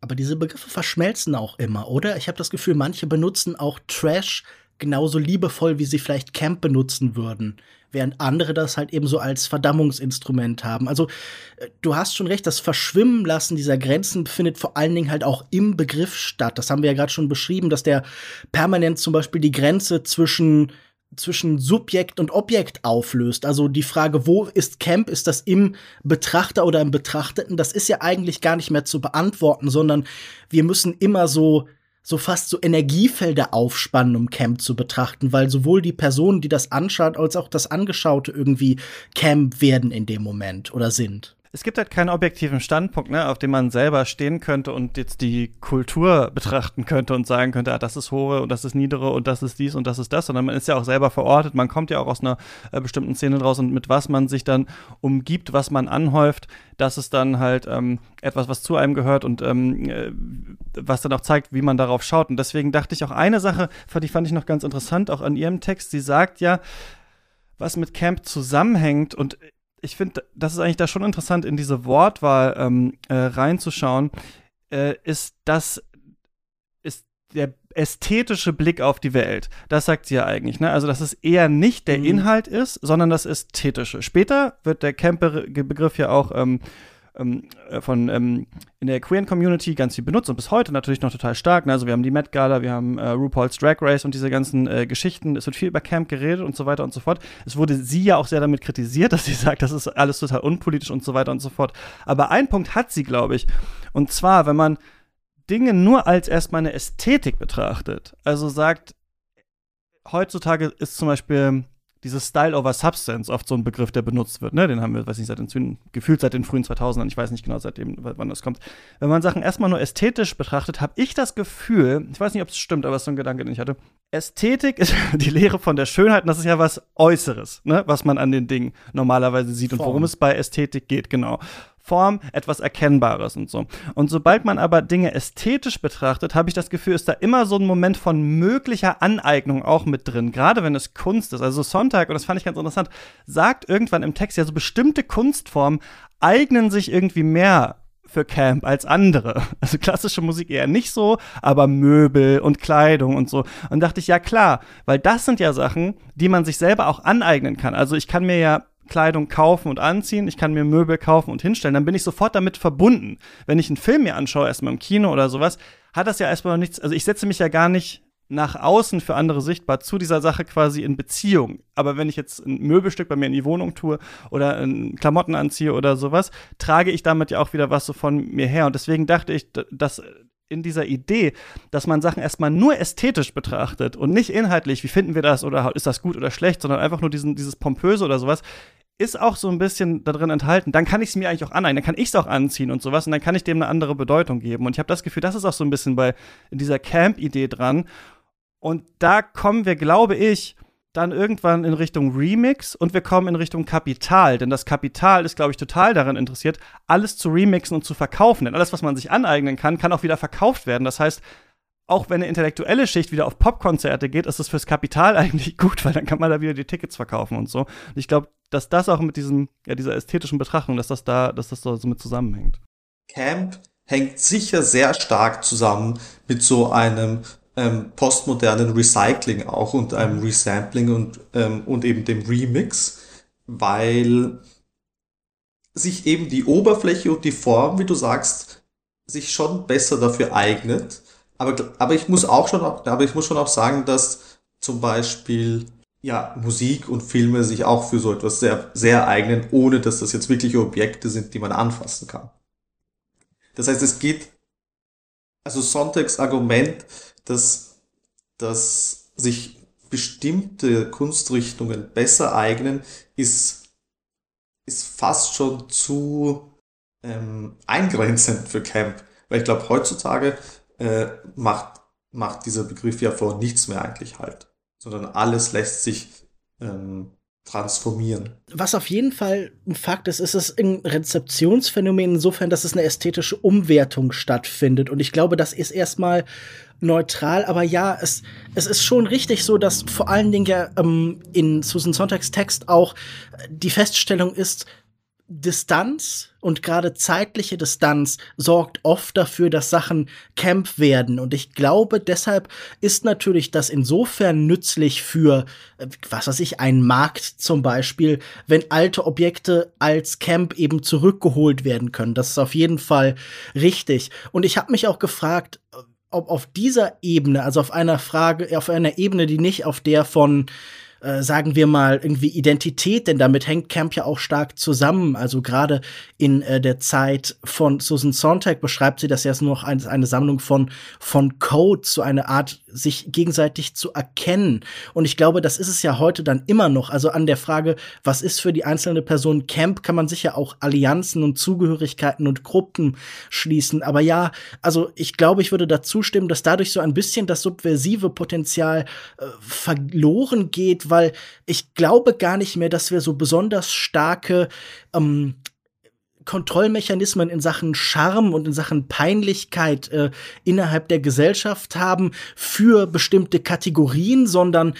Aber diese Begriffe verschmelzen auch immer, oder? Ich habe das Gefühl, manche benutzen auch Trash genauso liebevoll, wie sie vielleicht Camp benutzen würden während andere das halt eben so als Verdammungsinstrument haben. Also äh, du hast schon recht, das Verschwimmen lassen dieser Grenzen findet vor allen Dingen halt auch im Begriff statt. Das haben wir ja gerade schon beschrieben, dass der permanent zum Beispiel die Grenze zwischen zwischen Subjekt und Objekt auflöst. Also die Frage, wo ist Camp, ist das im Betrachter oder im Betrachteten, das ist ja eigentlich gar nicht mehr zu beantworten, sondern wir müssen immer so so fast so Energiefelder aufspannen, um Camp zu betrachten, weil sowohl die Person, die das anschaut, als auch das Angeschaute irgendwie Camp werden in dem Moment oder sind
es gibt halt keinen objektiven Standpunkt, ne, auf dem man selber stehen könnte und jetzt die Kultur betrachten könnte und sagen könnte, ah, das ist hohe und das ist niedere und das ist dies und das ist das, sondern man ist ja auch selber verortet, man kommt ja auch aus einer äh, bestimmten Szene draus und mit was man sich dann umgibt, was man anhäuft, das ist dann halt ähm, etwas, was zu einem gehört und ähm, äh, was dann auch zeigt, wie man darauf schaut. Und deswegen dachte ich auch eine Sache, die fand ich noch ganz interessant, auch an ihrem Text. Sie sagt ja, was mit Camp zusammenhängt und ich finde, das ist eigentlich da schon interessant, in diese Wortwahl ähm, äh, reinzuschauen, äh, ist, dass ist der ästhetische Blick auf die Welt. Das sagt sie ja eigentlich, ne? Also, dass es eher nicht der
Mhm.
Inhalt ist, sondern das Ästhetische. Später wird der Camp-Begriff ja auch ähm, ähm, äh, von ähm, in der queeren Community ganz viel benutzt und bis heute natürlich noch total stark. Ne? Also wir haben die Met Gala, wir haben äh, RuPaul's Drag Race und diese ganzen äh, Geschichten. Es wird viel über Camp geredet und so weiter und so fort. Es wurde sie ja auch sehr damit kritisiert, dass sie sagt, das ist alles total unpolitisch und so weiter und so fort. Aber ein Punkt hat sie, glaube ich. Und zwar, wenn man Dinge nur als erstmal eine Ästhetik betrachtet, also sagt, heutzutage ist zum Beispiel dieses Style over Substance oft so ein Begriff, der benutzt wird. Ne? Den haben wir, weiß nicht, seit den, frühen- gefühlt seit den frühen 2000ern. Ich weiß nicht genau, seitdem, wann das kommt. Wenn man Sachen erstmal nur ästhetisch betrachtet, habe ich das Gefühl, ich weiß nicht, ob es stimmt, aber es ist so ein Gedanke, den ich hatte. Ästhetik ist die Lehre von der Schönheit und das ist ja was Äußeres, ne? was man an den Dingen normalerweise sieht und
Form.
worum es bei Ästhetik geht, genau. Form, etwas Erkennbares und so. Und sobald man aber Dinge ästhetisch betrachtet, habe ich das Gefühl, ist da immer so ein Moment von möglicher Aneignung auch mit drin, gerade wenn es Kunst ist. Also Sonntag, und das fand ich ganz interessant, sagt irgendwann im Text ja so bestimmte Kunstformen eignen sich irgendwie mehr für Camp als andere. Also klassische Musik eher nicht so, aber Möbel und Kleidung und so. Und dachte ich, ja klar, weil das sind ja Sachen, die man sich selber auch aneignen kann. Also ich kann mir ja Kleidung kaufen und anziehen, ich kann mir Möbel kaufen und hinstellen, dann bin ich sofort damit verbunden. Wenn ich einen Film mir anschaue, erstmal im Kino oder sowas, hat das ja erstmal noch nichts, also ich setze mich ja gar nicht nach außen für andere sichtbar zu dieser Sache quasi in Beziehung. Aber wenn ich jetzt ein Möbelstück bei mir in die Wohnung tue oder Klamotten anziehe oder sowas, trage ich damit ja auch wieder was so von mir her. Und deswegen dachte ich, dass in dieser Idee, dass man Sachen erstmal nur ästhetisch betrachtet und nicht inhaltlich, wie finden wir das oder ist das gut oder schlecht, sondern einfach nur diesen, dieses Pompöse oder sowas, ist auch so ein bisschen da drin enthalten. Dann kann ich es mir eigentlich auch aneignen, dann kann ich es auch anziehen und sowas und dann kann ich dem eine andere Bedeutung geben. Und ich habe das Gefühl, das ist auch so ein bisschen bei dieser Camp-Idee dran. Und da kommen wir, glaube ich, dann irgendwann in Richtung Remix und wir kommen in Richtung Kapital. Denn das Kapital ist, glaube ich, total daran interessiert, alles zu remixen und zu verkaufen. Denn alles, was man sich aneignen kann, kann auch wieder verkauft werden. Das heißt, auch wenn eine intellektuelle Schicht wieder auf Popkonzerte geht, ist es fürs Kapital eigentlich gut, weil dann kann man da wieder die Tickets verkaufen und so. Und ich glaube, dass das auch mit diesem, ja, dieser ästhetischen Betrachtung, dass das da, dass das so mit zusammenhängt.
Camp hängt sicher sehr stark zusammen mit so einem ähm, postmodernen Recycling auch und einem Resampling und, ähm, und eben dem Remix, weil sich eben die Oberfläche und die Form, wie du sagst, sich schon besser dafür eignet. Aber, aber ich muss auch schon, auch- aber ich muss schon auch sagen, dass zum Beispiel ja, Musik und Filme sich auch für so etwas sehr, sehr eignen, ohne dass das jetzt wirkliche Objekte sind, die man anfassen kann. Das heißt, es geht, also Sonntags Argument, dass, dass sich bestimmte Kunstrichtungen besser eignen, ist, ist fast schon zu ähm, eingrenzend für Camp. Weil ich glaube, heutzutage äh, macht, macht dieser Begriff ja vor nichts mehr eigentlich halt. Sondern alles lässt sich ähm, transformieren.
Was auf jeden Fall ein Fakt ist, ist es ein Rezeptionsphänomen insofern, dass es eine ästhetische Umwertung stattfindet. Und ich glaube, das ist erstmal neutral, aber ja, es, es ist schon richtig so, dass vor allen Dingen ja ähm, in Susan Sonntags Text auch äh, die Feststellung ist, Distanz und gerade zeitliche Distanz sorgt oft dafür, dass Sachen Camp werden. Und ich glaube, deshalb ist natürlich das insofern nützlich für, äh, was weiß ich, einen Markt zum Beispiel, wenn alte Objekte als Camp eben zurückgeholt werden können. Das ist auf jeden Fall richtig. Und ich habe mich auch gefragt, ob auf dieser Ebene, also auf einer Frage, auf einer Ebene, die nicht auf der von äh, sagen wir mal, irgendwie Identität, denn damit hängt Camp ja auch stark zusammen. Also gerade in äh, der Zeit von Susan Sontag beschreibt sie das ja noch als eine Sammlung von, von Codes, so eine Art, sich gegenseitig zu erkennen. Und ich glaube, das ist es ja heute dann immer noch. Also an der Frage, was ist für die einzelne Person Camp, kann man sicher auch Allianzen und Zugehörigkeiten und Gruppen schließen. Aber ja, also ich glaube, ich würde dazu stimmen, dass dadurch so ein bisschen das subversive Potenzial äh, verloren geht, weil ich glaube gar nicht mehr, dass wir so besonders starke ähm, Kontrollmechanismen in Sachen Charme und in Sachen Peinlichkeit äh, innerhalb der Gesellschaft haben für bestimmte Kategorien, sondern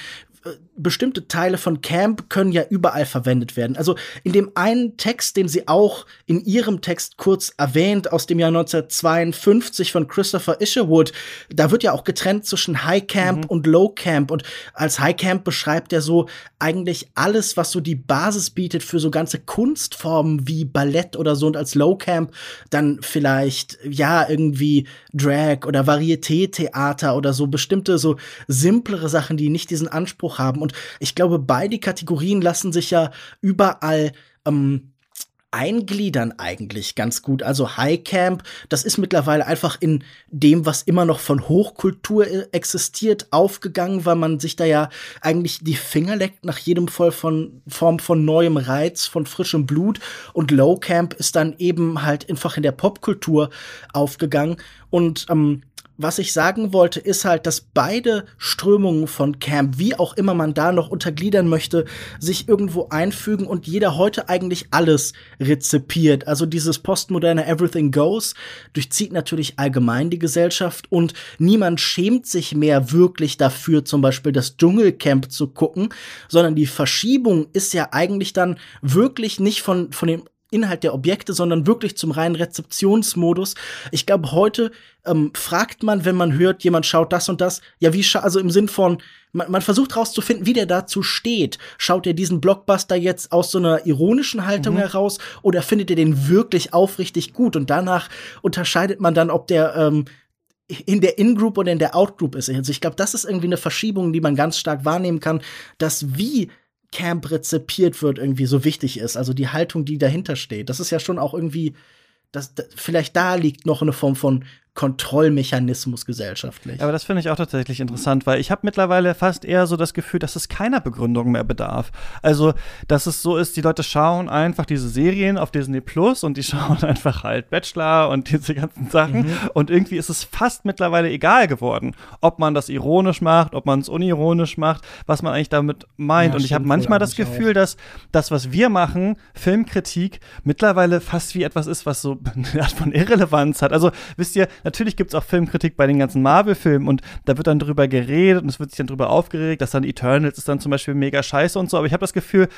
äh, bestimmte Teile von Camp können ja überall verwendet werden. Also in dem einen Text, den sie auch in ihrem Text kurz erwähnt, aus dem Jahr 1952 von Christopher Isherwood, da wird ja auch getrennt zwischen High Camp mhm. und Low Camp. Und als High Camp beschreibt er so eigentlich alles, was so die Basis bietet für so ganze Kunstformen wie Ballett oder so. Und als Low Camp dann vielleicht, ja, irgendwie Drag oder Varieté-Theater oder so bestimmte so simplere Sachen, die nicht diesen Anspruch haben. Und ich glaube, beide Kategorien lassen sich ja überall ähm, eingliedern eigentlich ganz gut. Also High Camp, das ist mittlerweile einfach in dem, was immer noch von Hochkultur äh, existiert, aufgegangen, weil man sich da ja eigentlich die Finger leckt nach jedem Voll von Form von neuem Reiz, von frischem Blut. Und Low Camp ist dann eben halt einfach in der Popkultur aufgegangen. Und ähm, was ich sagen wollte, ist halt, dass beide Strömungen von Camp, wie auch immer man da noch untergliedern möchte, sich irgendwo einfügen und jeder heute eigentlich alles rezipiert. Also dieses postmoderne Everything Goes durchzieht natürlich allgemein die Gesellschaft und niemand schämt sich mehr wirklich dafür, zum Beispiel das Dschungelcamp zu gucken, sondern die Verschiebung ist ja eigentlich dann wirklich nicht von, von dem Inhalt der Objekte, sondern wirklich zum reinen Rezeptionsmodus. Ich glaube, heute ähm, fragt man, wenn man hört, jemand schaut das und das, ja, wie also im Sinn von, man, man versucht rauszufinden, wie der dazu steht. Schaut er diesen Blockbuster jetzt aus so einer ironischen Haltung mhm. heraus oder findet er den wirklich aufrichtig gut? Und danach unterscheidet man dann, ob der ähm, in der In-Group oder in der Out-Group ist. Also ich glaube, das ist irgendwie eine Verschiebung, die man ganz stark wahrnehmen kann, dass wie Camp rezipiert wird, irgendwie so wichtig ist. Also die Haltung, die dahinter steht. Das ist ja schon auch irgendwie, das, das vielleicht da liegt noch eine Form von Kontrollmechanismus gesellschaftlich.
Aber das finde ich auch tatsächlich interessant, weil ich habe mittlerweile fast eher so das Gefühl, dass es keiner Begründung mehr bedarf. Also, dass es so ist, die Leute schauen einfach diese Serien auf Disney Plus und die schauen einfach halt Bachelor und diese ganzen Sachen. Mhm. Und irgendwie ist es fast mittlerweile egal geworden, ob man das ironisch macht, ob man es unironisch macht, was man eigentlich damit meint. Ja, und ich habe manchmal das Gefühl, auch. dass das, was wir machen, Filmkritik, mittlerweile fast wie etwas ist, was so eine Art von Irrelevanz hat. Also, wisst ihr, natürlich gibt es auch Filmkritik bei den ganzen Marvel-Filmen und da wird dann drüber geredet und es wird sich dann drüber aufgeregt, dass dann Eternals ist dann zum Beispiel mega scheiße und so. Aber ich habe das Gefühl,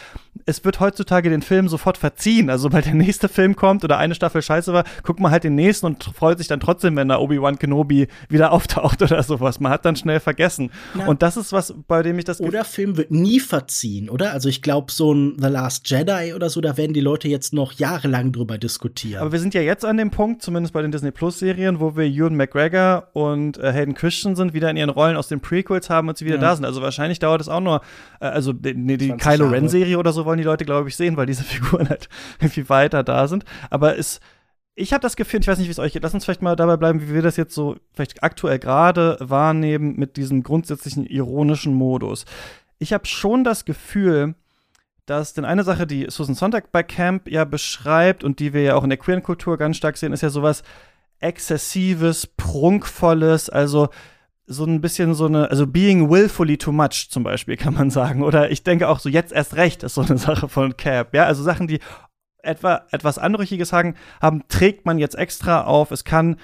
es wird heutzutage den Film sofort verziehen. Also, weil der nächste Film kommt oder eine Staffel scheiße war, guckt man halt den nächsten und freut sich dann trotzdem, wenn da Obi-Wan Kenobi wieder auftaucht oder sowas. Man hat dann schnell vergessen. Na, und das ist was, bei dem ich das.
Oder Film wird nie verziehen, oder? Also, ich glaube, so ein The Last Jedi oder so, da werden die Leute jetzt noch jahrelang drüber diskutieren.
Aber wir sind ja jetzt an dem Punkt, zumindest bei den Disney Plus-Serien, wo wir Ewan McGregor und äh, Hayden Christensen wieder in ihren Rollen aus den Prequels haben und sie wieder ja. da sind. Also wahrscheinlich dauert es auch nur, äh, also die, die Kylo Ren-Serie oder so wollen die Leute, glaube ich, sehen, weil diese Figuren halt irgendwie weiter da sind. Aber es ich habe das Gefühl, ich weiß nicht, wie es euch geht. Lass uns vielleicht mal dabei bleiben, wie wir das jetzt so vielleicht aktuell gerade wahrnehmen mit diesem grundsätzlichen ironischen Modus. Ich habe schon das Gefühl, dass denn eine Sache, die Susan Sontag bei Camp ja beschreibt und die wir ja auch in der queeren Kultur ganz stark sehen, ist ja sowas exzessives, prunkvolles, also so ein bisschen so eine, also being willfully too much zum Beispiel, kann man sagen. Oder ich denke auch so, jetzt erst recht ist so eine Sache von Cap. Ja, also Sachen, die etwa etwas Anrüchiges haben, haben, trägt man jetzt extra auf. Es kann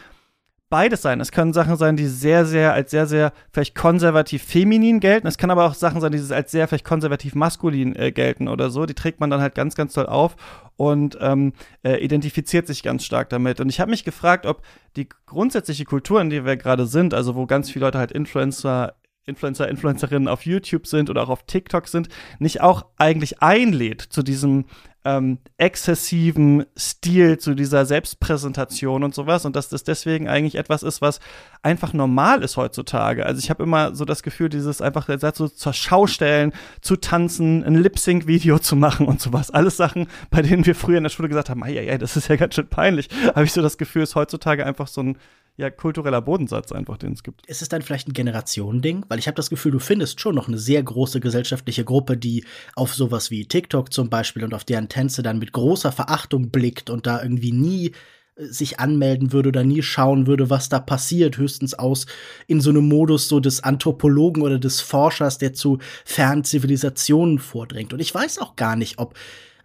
beides sein. Es können Sachen sein, die sehr, sehr, als sehr, sehr vielleicht konservativ feminin gelten. Es kann aber auch Sachen sein, die als sehr vielleicht konservativ maskulin äh, gelten oder so. Die trägt man dann halt ganz, ganz toll auf und ähm, äh, identifiziert sich ganz stark damit. Und ich habe mich gefragt, ob die grundsätzliche Kultur, in der wir gerade sind, also wo ganz viele Leute halt Influencer Influencer, Influencerinnen auf YouTube sind oder auch auf TikTok sind, nicht auch eigentlich einlädt zu diesem ähm, exzessiven Stil, zu dieser Selbstpräsentation und sowas und dass das deswegen eigentlich etwas ist, was einfach normal ist heutzutage. Also ich habe immer so das Gefühl, dieses einfach so zur Schaustellen, zu tanzen, ein Lip-Sync-Video zu machen und sowas. Alles Sachen, bei denen wir früher in der Schule gesagt haben, ja, das ist ja ganz schön peinlich. Habe ich so das Gefühl, ist heutzutage einfach so ein ja, kultureller Bodensatz einfach, den es gibt.
Ist es dann vielleicht ein Generationending? Weil ich habe das Gefühl, du findest schon noch eine sehr große gesellschaftliche Gruppe, die auf sowas wie TikTok zum Beispiel und auf deren Tänze dann mit großer Verachtung blickt und da irgendwie nie äh, sich anmelden würde oder nie schauen würde, was da passiert, höchstens aus in so einem Modus so des Anthropologen oder des Forschers, der zu Fernzivilisationen vordringt. Und ich weiß auch gar nicht, ob,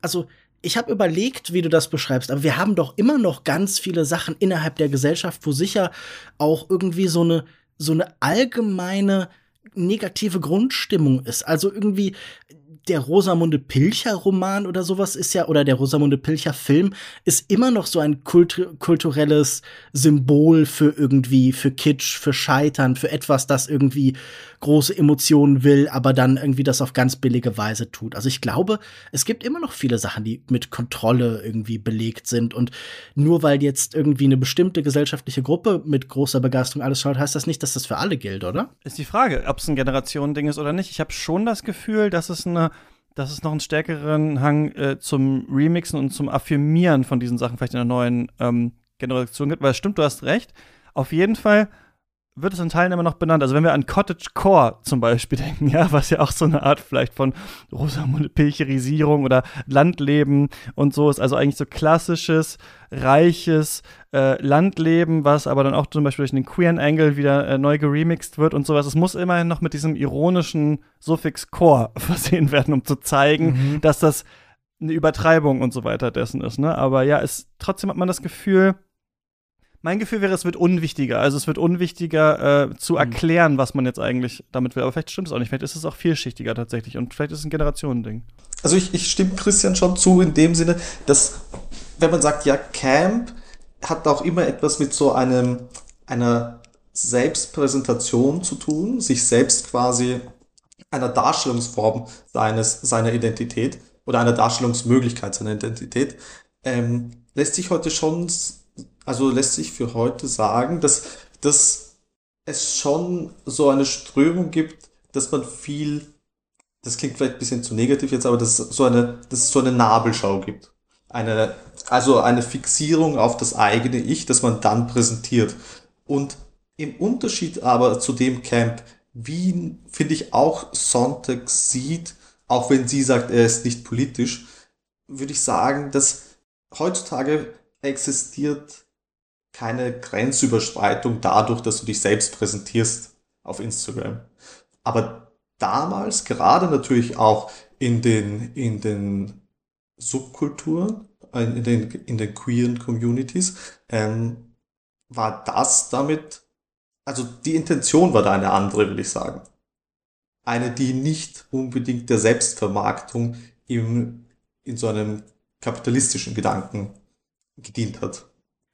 also ich habe überlegt, wie du das beschreibst, aber wir haben doch immer noch ganz viele Sachen innerhalb der Gesellschaft, wo sicher auch irgendwie so eine so eine allgemeine negative Grundstimmung ist. Also irgendwie der Rosamunde Pilcher Roman oder sowas ist ja, oder der Rosamunde Pilcher Film ist immer noch so ein kultu kulturelles Symbol für irgendwie, für Kitsch, für Scheitern, für etwas, das irgendwie große Emotionen will, aber dann irgendwie das auf ganz billige Weise tut. Also ich glaube, es gibt immer noch viele Sachen, die mit Kontrolle irgendwie belegt sind und nur weil jetzt irgendwie eine bestimmte gesellschaftliche Gruppe mit großer Begeisterung alles schaut, heißt das nicht, dass das für alle gilt, oder?
Ist die Frage, ob es ein Generationending ist oder nicht. Ich habe schon das Gefühl, dass es eine dass es noch einen stärkeren Hang äh, zum Remixen und zum Affirmieren von diesen Sachen vielleicht in der neuen ähm, Generation gibt. Weil es stimmt, du hast recht. Auf jeden Fall wird es in Teilen immer noch benannt. Also wenn wir an Cottage Core zum Beispiel denken, ja, was ja auch so eine Art vielleicht von Rosamunde Pilcherisierung oder Landleben und so ist, also eigentlich so klassisches, reiches äh, Landleben, was aber dann auch zum Beispiel durch den Queer Angle wieder äh, neu geremixed wird und sowas. Es muss immerhin noch mit diesem ironischen Suffix Core versehen werden, um zu zeigen, mhm. dass das eine Übertreibung und so weiter dessen ist. Ne? Aber ja, es, trotzdem hat man das Gefühl, mein Gefühl wäre, es wird unwichtiger. Also es wird unwichtiger äh, zu mhm. erklären, was man jetzt eigentlich damit will. Aber vielleicht stimmt es auch nicht. Vielleicht ist es auch vielschichtiger tatsächlich. Und vielleicht ist es ein Generationending.
Also ich, ich stimme Christian schon zu in dem Sinne, dass wenn man sagt, ja, Camp hat auch immer etwas mit so einem, einer Selbstpräsentation zu tun, sich selbst quasi einer Darstellungsform seines, seiner Identität oder einer Darstellungsmöglichkeit seiner Identität, ähm, lässt sich heute schon also lässt sich für heute sagen, dass, dass es schon so eine Strömung gibt, dass man viel, das klingt vielleicht ein bisschen zu negativ jetzt, aber dass es so eine, dass es so eine Nabelschau gibt. Eine, also eine Fixierung auf das eigene Ich, das man dann präsentiert. Und im Unterschied aber zu dem Camp Wien, finde ich auch Sonntag sieht, auch wenn sie sagt, er ist nicht politisch, würde ich sagen, dass heutzutage existiert keine Grenzüberschreitung dadurch, dass du dich selbst präsentierst auf Instagram. Aber damals, gerade natürlich auch in den, in den Subkulturen, äh, in den, in den queeren Communities, ähm, war das damit, also die Intention war da eine andere, will ich sagen. Eine, die nicht unbedingt der Selbstvermarktung im, in so einem kapitalistischen Gedanken gedient hat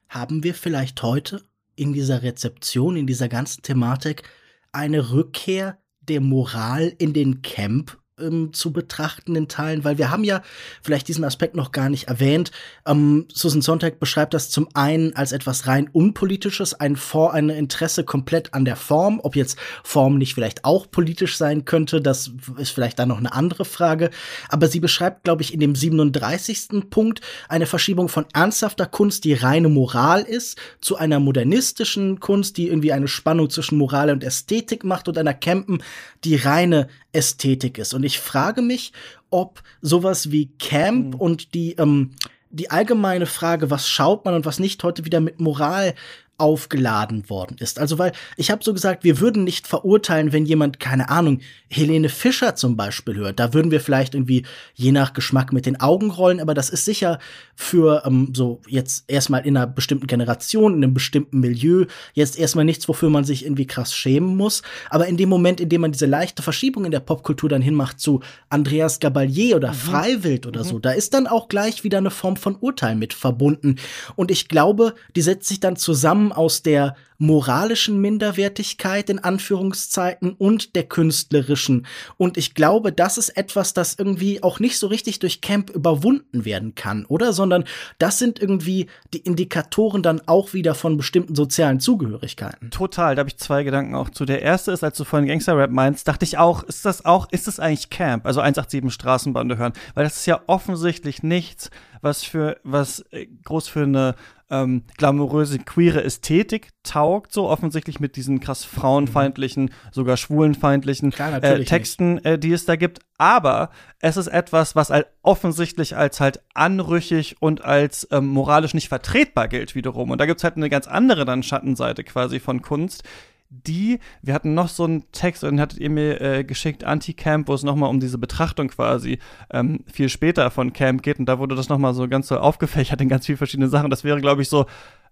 haben wir vielleicht heute in dieser Rezeption, in dieser ganzen Thematik eine Rückkehr der Moral in den Camp ähm, zu betrachtenden Teilen, weil wir haben ja vielleicht diesen Aspekt noch gar nicht erwähnt. Ähm, Susan Sontag beschreibt das zum einen als etwas rein unpolitisches, ein, For ein Interesse komplett an der Form. Ob jetzt Form nicht vielleicht auch politisch sein könnte, das ist vielleicht dann noch eine andere Frage. Aber sie beschreibt, glaube ich, in dem 37. Punkt eine Verschiebung von ernsthafter Kunst, die reine Moral ist, zu einer modernistischen Kunst, die irgendwie eine Spannung zwischen Moral und Ästhetik macht und einer Campen, die reine Ästhetik ist. Und ich frage mich, ob sowas wie Camp mhm. und die, ähm, die allgemeine Frage, was schaut man und was nicht, heute wieder mit Moral aufgeladen worden ist. Also weil ich habe so gesagt, wir würden nicht verurteilen, wenn jemand, keine Ahnung, Helene Fischer zum Beispiel hört. Da würden wir vielleicht irgendwie je nach Geschmack mit den Augen rollen, aber das ist sicher für ähm, so jetzt erstmal in einer bestimmten Generation, in einem bestimmten Milieu, jetzt erstmal nichts, wofür man sich irgendwie krass schämen muss. Aber in dem Moment, in dem man diese leichte Verschiebung in der Popkultur dann hinmacht zu Andreas Gabalier oder mhm. Freiwild oder mhm. so, da ist dann auch gleich wieder eine Form von Urteil mit verbunden. Und ich glaube, die setzt sich dann zusammen kommen aus der moralischen Minderwertigkeit in Anführungszeiten und der künstlerischen. Und ich glaube, das ist etwas, das irgendwie auch nicht so richtig durch Camp überwunden werden kann, oder? Sondern das sind irgendwie die Indikatoren dann auch wieder von bestimmten sozialen Zugehörigkeiten.
Total, da habe ich zwei Gedanken auch zu. Der erste ist, als du vorhin Gangster-Rap meinst, dachte ich auch, ist das auch, ist das eigentlich Camp? Also 187 Straßenbande hören? Weil das ist ja offensichtlich nichts, was für, was äh, groß für eine ähm, glamouröse, queere Ästhetik taugt, so offensichtlich mit diesen krass frauenfeindlichen, sogar schwulenfeindlichen Klar, äh, Texten, äh, die es da gibt. Aber es ist etwas, was halt offensichtlich als halt anrüchig und als ähm, moralisch nicht vertretbar gilt wiederum. Und da gibt's halt eine ganz andere dann Schattenseite quasi von Kunst, die, wir hatten noch so einen Text, den hattet ihr mir äh, geschickt, Anti-Camp, wo es nochmal um diese Betrachtung quasi ähm, viel später von Camp geht und da wurde das nochmal so ganz so aufgefächert in ganz vielen verschiedenen Sachen. Das wäre, glaube ich, so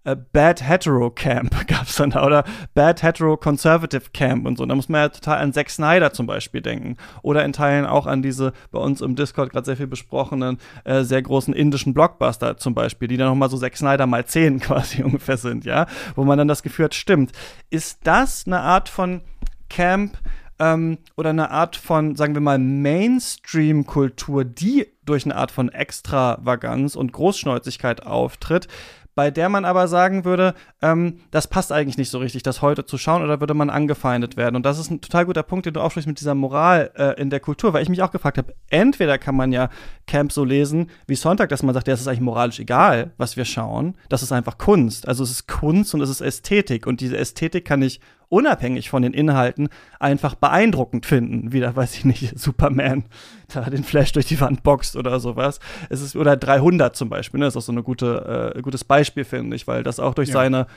äh, Bad Hetero Camp gab's dann da oder Bad Hetero Conservative Camp und so. Da muss man ja total an Zack Snyder zum Beispiel denken. Oder in Teilen auch an diese bei uns im Discord gerade sehr viel besprochenen, äh, sehr großen indischen Blockbuster zum Beispiel, die dann nochmal so Zack Snyder mal zehn quasi ungefähr sind, ja. Wo man dann das Gefühl hat, stimmt. Ist das eine Art von Camp, ähm, oder eine Art von, sagen wir mal, Mainstream-Kultur, die durch eine Art von Extravaganz und Großschnäuzigkeit auftritt, bei der man aber sagen würde, ähm, das passt eigentlich nicht so richtig, das heute zu schauen, oder würde man angefeindet werden? Und das ist ein total guter Punkt, den du aufsprichst mit dieser Moral äh, in der Kultur, weil ich mich auch gefragt habe, entweder kann man ja Camp so lesen wie Sonntag, dass man sagt, ja, es ist eigentlich moralisch egal, was wir schauen, das ist einfach Kunst. Also es ist Kunst und es ist Ästhetik und diese Ästhetik kann ich unabhängig von den Inhalten einfach beeindruckend finden. Wieder, weiß ich nicht, Superman da den Flash durch die Wand boxt oder sowas. Es ist, oder 300 zum Beispiel, ne? Das ist auch so ein gute, äh, gutes Beispiel, finde ich, weil das auch durch ja. seine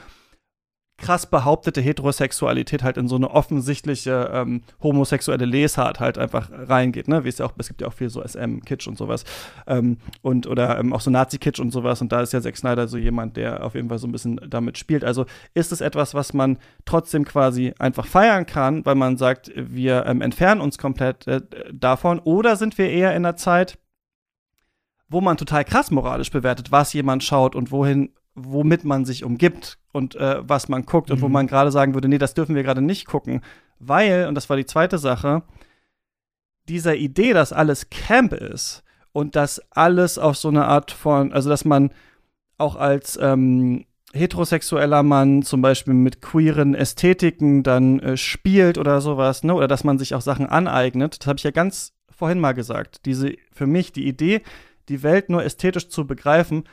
krass behauptete Heterosexualität halt in so eine offensichtliche ähm, homosexuelle Lesart halt einfach reingeht, ne? Wie es ja auch, es gibt ja auch viel so SM-Kitsch und sowas. Ähm, und oder ähm, auch so Nazi-Kitsch und sowas. Und da ist ja Zack Snyder so jemand, der auf jeden Fall so ein bisschen damit spielt. Also ist es etwas, was man trotzdem quasi einfach feiern kann, weil man sagt, wir ähm, entfernen uns komplett äh, davon, oder sind wir eher in einer Zeit, wo man total krass moralisch bewertet, was jemand schaut und wohin womit man sich umgibt und äh, was man guckt mhm. und wo mhm. man gerade sagen würde, nee, das dürfen wir gerade nicht gucken, weil, und das war die zweite Sache, dieser Idee, dass alles Camp ist und dass alles auf so eine Art von, also dass man auch als ähm, heterosexueller Mann zum Beispiel mit queeren Ästhetiken dann äh, spielt oder sowas, ne? Oder dass man sich auch Sachen aneignet. Das habe ich ja ganz vorhin mal gesagt. Diese, für mich, die Idee, die Welt nur ästhetisch zu begreifen,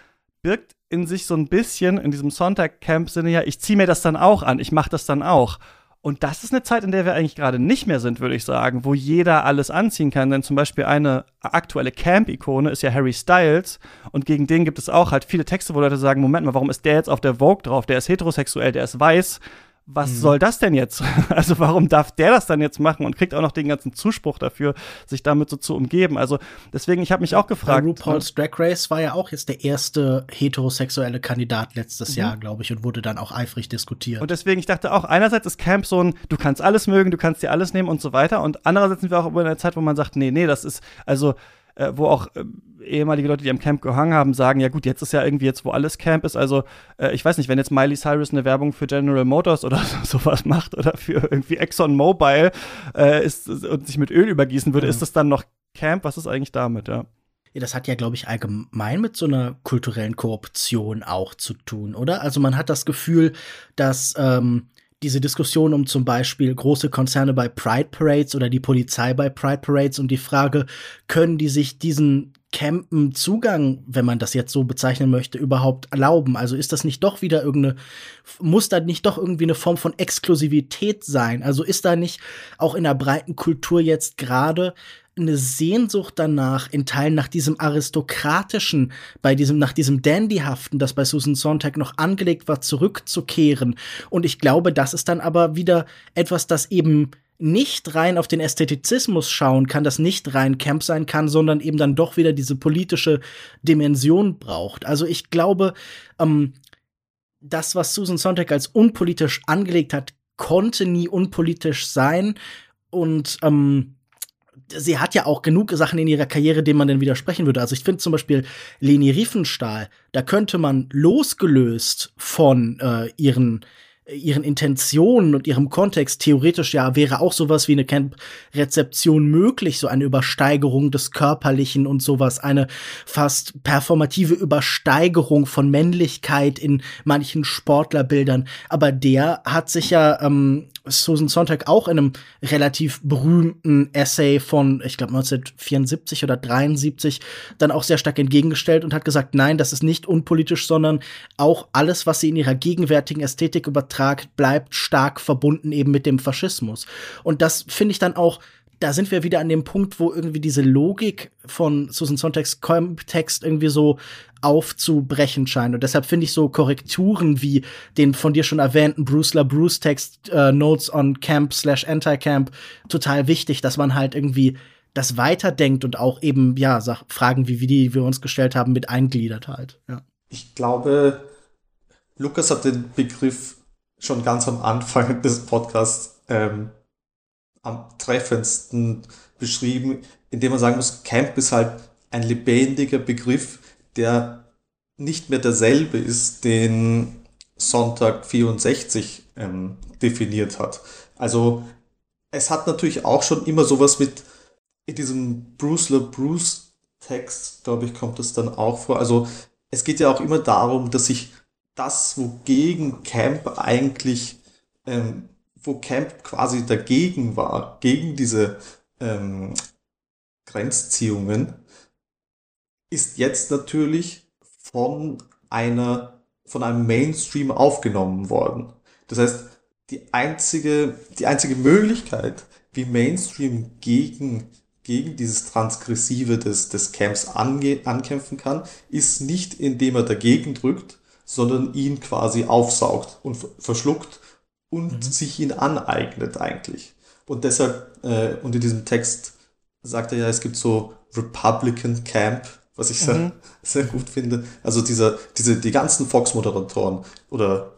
birgt in sich so ein bisschen in diesem Sonntag-Camp-Sinne ja, ich ziehe mir das dann auch an, ich mache das dann auch. Und das ist eine Zeit, in der wir eigentlich gerade nicht mehr sind, würde ich sagen, wo jeder alles anziehen kann. Denn zum Beispiel eine aktuelle Camp-Ikone ist ja Harry Styles. Und gegen den gibt es auch halt viele Texte, wo Leute sagen, Moment mal, warum ist der jetzt auf der Vogue drauf? Der ist heterosexuell, der ist weiß was mhm. soll das denn jetzt? Also warum darf der das dann jetzt machen und kriegt auch noch den ganzen Zuspruch dafür, sich damit so zu umgeben? Also deswegen, ich habe mich auch gefragt.
Bei RuPaul's ne? Drag Race war ja auch jetzt der erste heterosexuelle Kandidat letztes mhm. Jahr, glaube ich, und wurde dann auch eifrig diskutiert.
Und deswegen, ich dachte auch, einerseits ist Camp so ein, du kannst alles mögen, du kannst dir alles nehmen und so weiter. Und andererseits sind wir auch in einer Zeit, wo man sagt, nee, nee, das ist, also äh, wo auch äh, ehemalige Leute, die am Camp gehangen haben, sagen, ja gut, jetzt ist ja irgendwie jetzt, wo alles Camp ist, also äh, ich weiß nicht, wenn jetzt Miley Cyrus eine Werbung für General Motors oder sowas macht oder für irgendwie Exxon Mobil äh, ist, und sich mit Öl übergießen würde, mhm. ist das dann noch Camp? Was ist eigentlich damit, ja?
Ja, das hat ja, glaube ich, allgemein mit so einer kulturellen Korruption auch zu tun, oder? Also man hat das Gefühl, dass ähm, diese Diskussion um zum Beispiel große Konzerne bei Pride Parades oder die Polizei bei Pride Parades und die Frage, können die sich diesen Campen Zugang, wenn man das jetzt so bezeichnen möchte, überhaupt erlauben? Also ist das nicht doch wieder irgendeine, muss da nicht doch irgendwie eine Form von Exklusivität sein? Also ist da nicht auch in der breiten Kultur jetzt gerade eine Sehnsucht danach, in Teilen nach diesem aristokratischen, bei diesem, nach diesem Dandyhaften, das bei Susan Sontag noch angelegt war, zurückzukehren. Und ich glaube, das ist dann aber wieder etwas, das eben nicht rein auf den Ästhetizismus schauen kann, das nicht rein Camp sein kann, sondern eben dann doch wieder diese politische Dimension braucht. Also ich glaube, ähm, das, was Susan Sontag als unpolitisch angelegt hat, konnte nie unpolitisch sein. Und ähm, sie hat ja auch genug Sachen in ihrer Karriere, denen man dann widersprechen würde. Also ich finde zum Beispiel Leni Riefenstahl, da könnte man losgelöst von äh, ihren ihren Intentionen und ihrem Kontext theoretisch ja wäre auch sowas wie eine Camp-Rezeption möglich, so eine Übersteigerung des Körperlichen und sowas, eine fast performative Übersteigerung von Männlichkeit in manchen Sportlerbildern. Aber der hat sich ja ähm, Susan Sontag auch in einem relativ berühmten Essay von, ich glaube 1974 oder 73, dann auch sehr stark entgegengestellt und hat gesagt, nein, das ist nicht unpolitisch, sondern auch alles, was sie in ihrer gegenwärtigen Ästhetik übertragt, bleibt stark verbunden eben mit dem Faschismus. Und das finde ich dann auch da sind wir wieder an dem Punkt, wo irgendwie diese Logik von Susan Sontags Text irgendwie so aufzubrechen scheint. Und deshalb finde ich so Korrekturen wie den von dir schon erwähnten Bruce LaBruce Text äh, Notes on Camp slash Anti-Camp total wichtig, dass man halt irgendwie das weiterdenkt und auch eben, ja, Fragen wie, wie die wir uns gestellt haben, mit eingliedert halt. Ja.
Ich glaube, Lukas hat den Begriff schon ganz am Anfang des Podcasts ähm, am treffendsten beschrieben, indem man sagen muss, Camp ist halt ein lebendiger Begriff, der nicht mehr derselbe ist, den Sonntag 64 ähm, definiert hat. Also es hat natürlich auch schon immer sowas mit in diesem Bruce LaBruce Text, glaube ich, kommt es dann auch vor. Also es geht ja auch immer darum, dass sich das, wogegen Camp eigentlich, ähm, wo Camp quasi dagegen war, gegen diese ähm, Grenzziehungen, ist jetzt natürlich von einer, von einem Mainstream aufgenommen worden. Das heißt, die einzige, die einzige Möglichkeit, wie Mainstream gegen, gegen dieses Transgressive des, des Camps ange, ankämpfen kann, ist nicht, indem er dagegen drückt, sondern ihn quasi aufsaugt und verschluckt und mhm. sich ihn aneignet eigentlich. Und deshalb, äh, und in diesem Text sagt er ja, es gibt so Republican Camp, was ich sehr, mhm. sehr gut finde. Also dieser, diese, die ganzen Fox-Moderatoren oder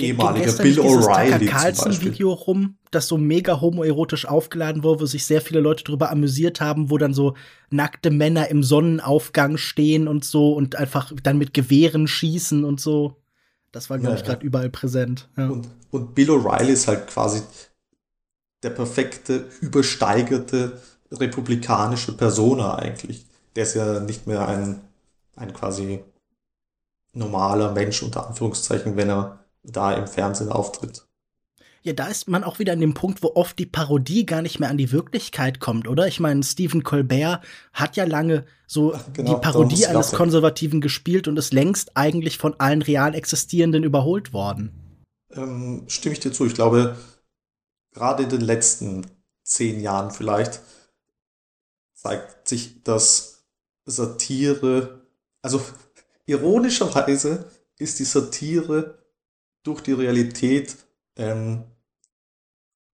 ehemaliger Bill O'Reilly
Carlson Video rum, das so mega homoerotisch aufgeladen wurde, wo sich sehr viele Leute darüber amüsiert haben, wo dann so nackte Männer im Sonnenaufgang stehen und so und einfach dann mit Gewehren schießen und so. Das war, glaube ja, ich, gerade ja. überall präsent. Ja.
Und, und Bill O'Reilly ist halt quasi der perfekte, übersteigerte republikanische Persona eigentlich. Der ist ja nicht mehr ein, ein quasi normaler Mensch unter Anführungszeichen, wenn er da im Fernsehen auftritt.
Ja, da ist man auch wieder an dem Punkt, wo oft die Parodie gar nicht mehr an die Wirklichkeit kommt, oder? Ich meine, Stephen Colbert hat ja lange so genau, die Parodie eines Konservativen gespielt und ist längst eigentlich von allen real Existierenden überholt worden.
Ähm, stimme ich dir zu. Ich glaube, gerade in den letzten zehn Jahren vielleicht zeigt sich, dass Satire, also ironischerweise ist die Satire durch die Realität ähm,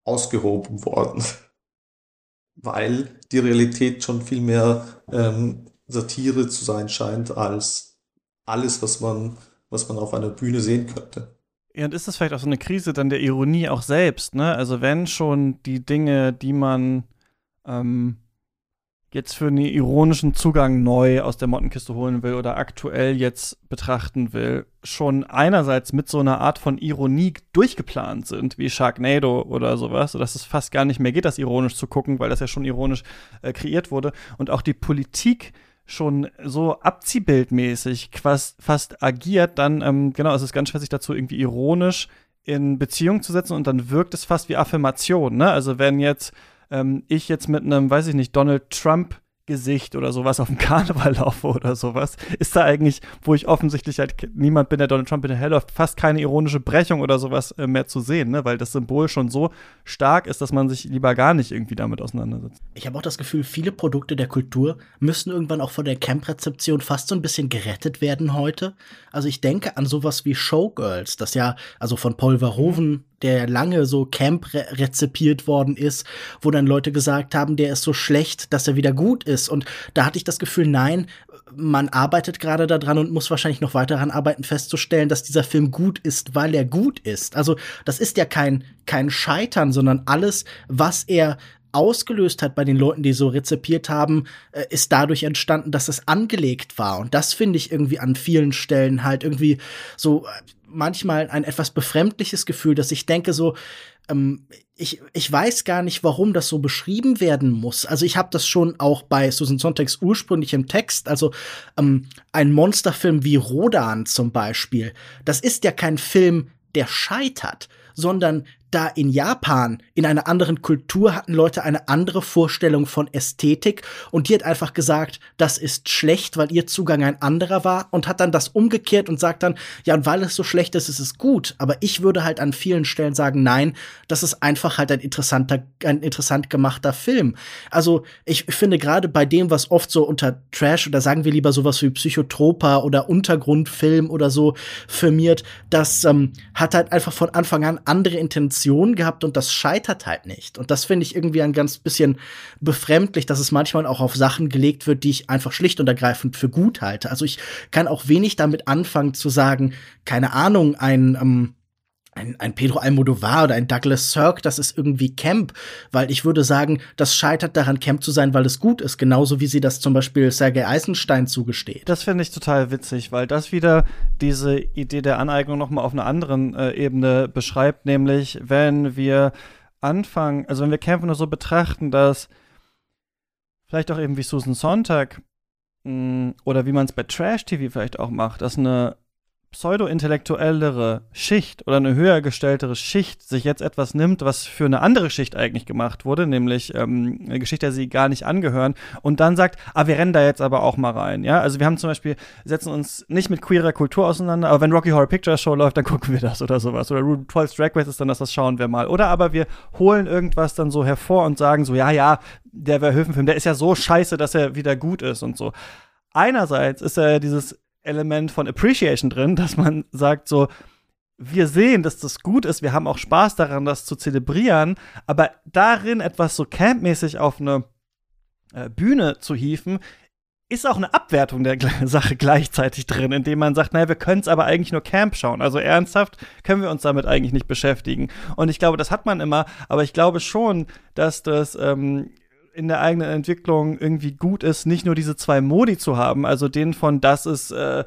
ausgehoben worden. Weil die Realität schon viel mehr ähm, Satire zu sein scheint als alles, was man, was man auf einer Bühne sehen könnte.
Ja, und ist das vielleicht auch so eine Krise dann der Ironie auch selbst, ne? Also wenn schon die Dinge, die man ähm, jetzt für einen ironischen Zugang neu aus der Mottenkiste holen will oder aktuell jetzt betrachten will, schon einerseits mit so einer Art von Ironie durchgeplant sind, wie Sharknado oder sowas, sodass es fast gar nicht mehr geht, das ironisch zu gucken, weil das ja schon ironisch äh, kreiert wurde und auch die Politik schon so abziehbildmäßig fast, fast agiert, dann, ähm, genau, es ist ganz schwer, sich dazu irgendwie ironisch in Beziehung zu setzen und dann wirkt es fast wie Affirmation, ne? Also wenn jetzt ähm, ich jetzt mit einem, weiß ich nicht, Donald Trump Gesicht oder sowas auf dem Karneval laufe oder sowas, ist da eigentlich, wo ich offensichtlich halt niemand bin, der Donald Trump hinterherläuft, fast keine ironische Brechung oder sowas äh, mehr zu sehen, ne? weil das Symbol schon so stark ist, dass man sich lieber gar nicht irgendwie damit auseinandersetzt.
Ich habe auch das Gefühl, viele Produkte der Kultur müssen irgendwann auch von der Camp-Rezeption fast so ein bisschen gerettet werden heute. Also ich denke an sowas wie Showgirls, das ja, also von Paul Verhoeven der lange so Camp re rezipiert worden ist, wo dann Leute gesagt haben, der ist so schlecht, dass er wieder gut ist. Und da hatte ich das Gefühl, nein, man arbeitet gerade daran und muss wahrscheinlich noch weiter daran arbeiten, festzustellen, dass dieser Film gut ist, weil er gut ist. Also das ist ja kein, kein Scheitern, sondern alles, was er ausgelöst hat bei den Leuten, die so rezipiert haben, äh, ist dadurch entstanden, dass es angelegt war. Und das finde ich irgendwie an vielen Stellen halt irgendwie so manchmal ein etwas befremdliches Gefühl, dass ich denke so, ähm, ich, ich weiß gar nicht, warum das so beschrieben werden muss. Also ich habe das schon auch bei Susan Sonntags ursprünglichem Text, also ähm, ein Monsterfilm wie Rodan zum Beispiel. Das ist ja kein Film, der scheitert, sondern da in Japan, in einer anderen Kultur, hatten Leute eine andere Vorstellung von Ästhetik und die hat einfach gesagt, das ist schlecht, weil ihr Zugang ein anderer war und hat dann das umgekehrt und sagt dann, ja, und weil es so schlecht ist, ist es gut. Aber ich würde halt an vielen Stellen sagen, nein, das ist einfach halt ein interessanter, ein interessant gemachter Film. Also ich finde gerade bei dem, was oft so unter Trash oder sagen wir lieber sowas wie Psychotropa oder Untergrundfilm oder so firmiert, das ähm, hat halt einfach von Anfang an andere Intentionen Intention gehabt und das scheitert halt nicht. Und das finde ich irgendwie ein ganz bisschen befremdlich, dass es manchmal auch auf Sachen gelegt wird, die ich einfach schlicht und ergreifend für gut halte. Also ich kann auch wenig damit anfangen zu sagen, keine Ahnung, ein, ähm, ein, ein Pedro Almodovar oder ein Douglas Sirk, das ist irgendwie Camp, weil ich würde sagen, das scheitert daran, Camp zu sein, weil es gut ist, genauso wie sie das zum Beispiel Sergei Eisenstein zugesteht.
Das finde ich total witzig, weil das wieder diese Idee der Aneignung noch mal auf einer anderen äh, Ebene beschreibt, nämlich wenn wir anfangen, also wenn wir Camp nur so betrachten, dass vielleicht auch eben wie Susan Sontag mh, oder wie man es bei Trash TV vielleicht auch macht, dass eine pseudo-intellektuellere Schicht oder eine höher gestelltere Schicht sich jetzt etwas nimmt, was für eine andere Schicht eigentlich gemacht wurde, nämlich ähm, eine Geschichte, der sie gar nicht angehören, und dann sagt, ah, wir rennen da jetzt aber auch mal rein. Ja, also wir haben zum Beispiel, setzen uns nicht mit queerer Kultur auseinander, aber wenn Rocky Horror Picture Show läuft, dann gucken wir das oder sowas. Oder RuPaul's Drag Race ist dann das, das schauen wir mal. Oder aber wir holen irgendwas dann so hervor und sagen so, ja, ja, der Verhöfen-Film, der ist ja so scheiße, dass er wieder gut ist und so. Einerseits ist er dieses Element von Appreciation drin, dass man sagt so, wir sehen, dass das gut ist, wir haben auch Spaß daran, das zu zelebrieren, aber darin etwas so campmäßig auf eine äh, Bühne zu hieven, ist auch eine Abwertung der Sache gleichzeitig drin, indem man sagt, naja, wir können es aber eigentlich nur Camp schauen. Also ernsthaft können wir uns damit eigentlich nicht beschäftigen. Und ich glaube, das hat man immer, aber ich glaube schon, dass das ähm, in der eigenen Entwicklung irgendwie gut ist, nicht nur diese zwei Modi zu haben, also den von das ist äh,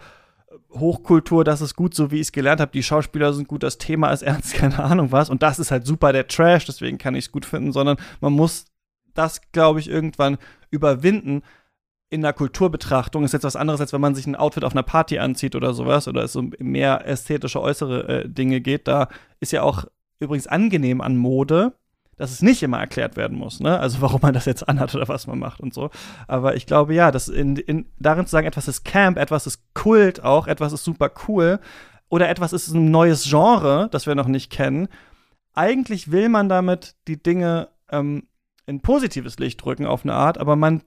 Hochkultur, das ist gut, so wie ich es gelernt habe, die Schauspieler sind gut, das Thema ist ernst, keine Ahnung was, und das ist halt super der Trash, deswegen kann ich es gut finden, sondern man muss das, glaube ich, irgendwann überwinden. In der Kulturbetrachtung ist jetzt was anderes, als wenn man sich ein Outfit auf einer Party anzieht oder sowas, oder es um mehr ästhetische äußere äh, Dinge geht. Da ist ja auch übrigens angenehm an Mode, dass es nicht immer erklärt werden muss, ne? Also warum man das jetzt anhat oder was man macht und so. Aber ich glaube, ja, das in, in, darin zu sagen, etwas ist Camp, etwas ist Kult auch, etwas ist super cool oder etwas ist ein neues Genre, das wir noch nicht kennen. Eigentlich will man damit die Dinge ähm, in positives Licht drücken auf eine Art, aber man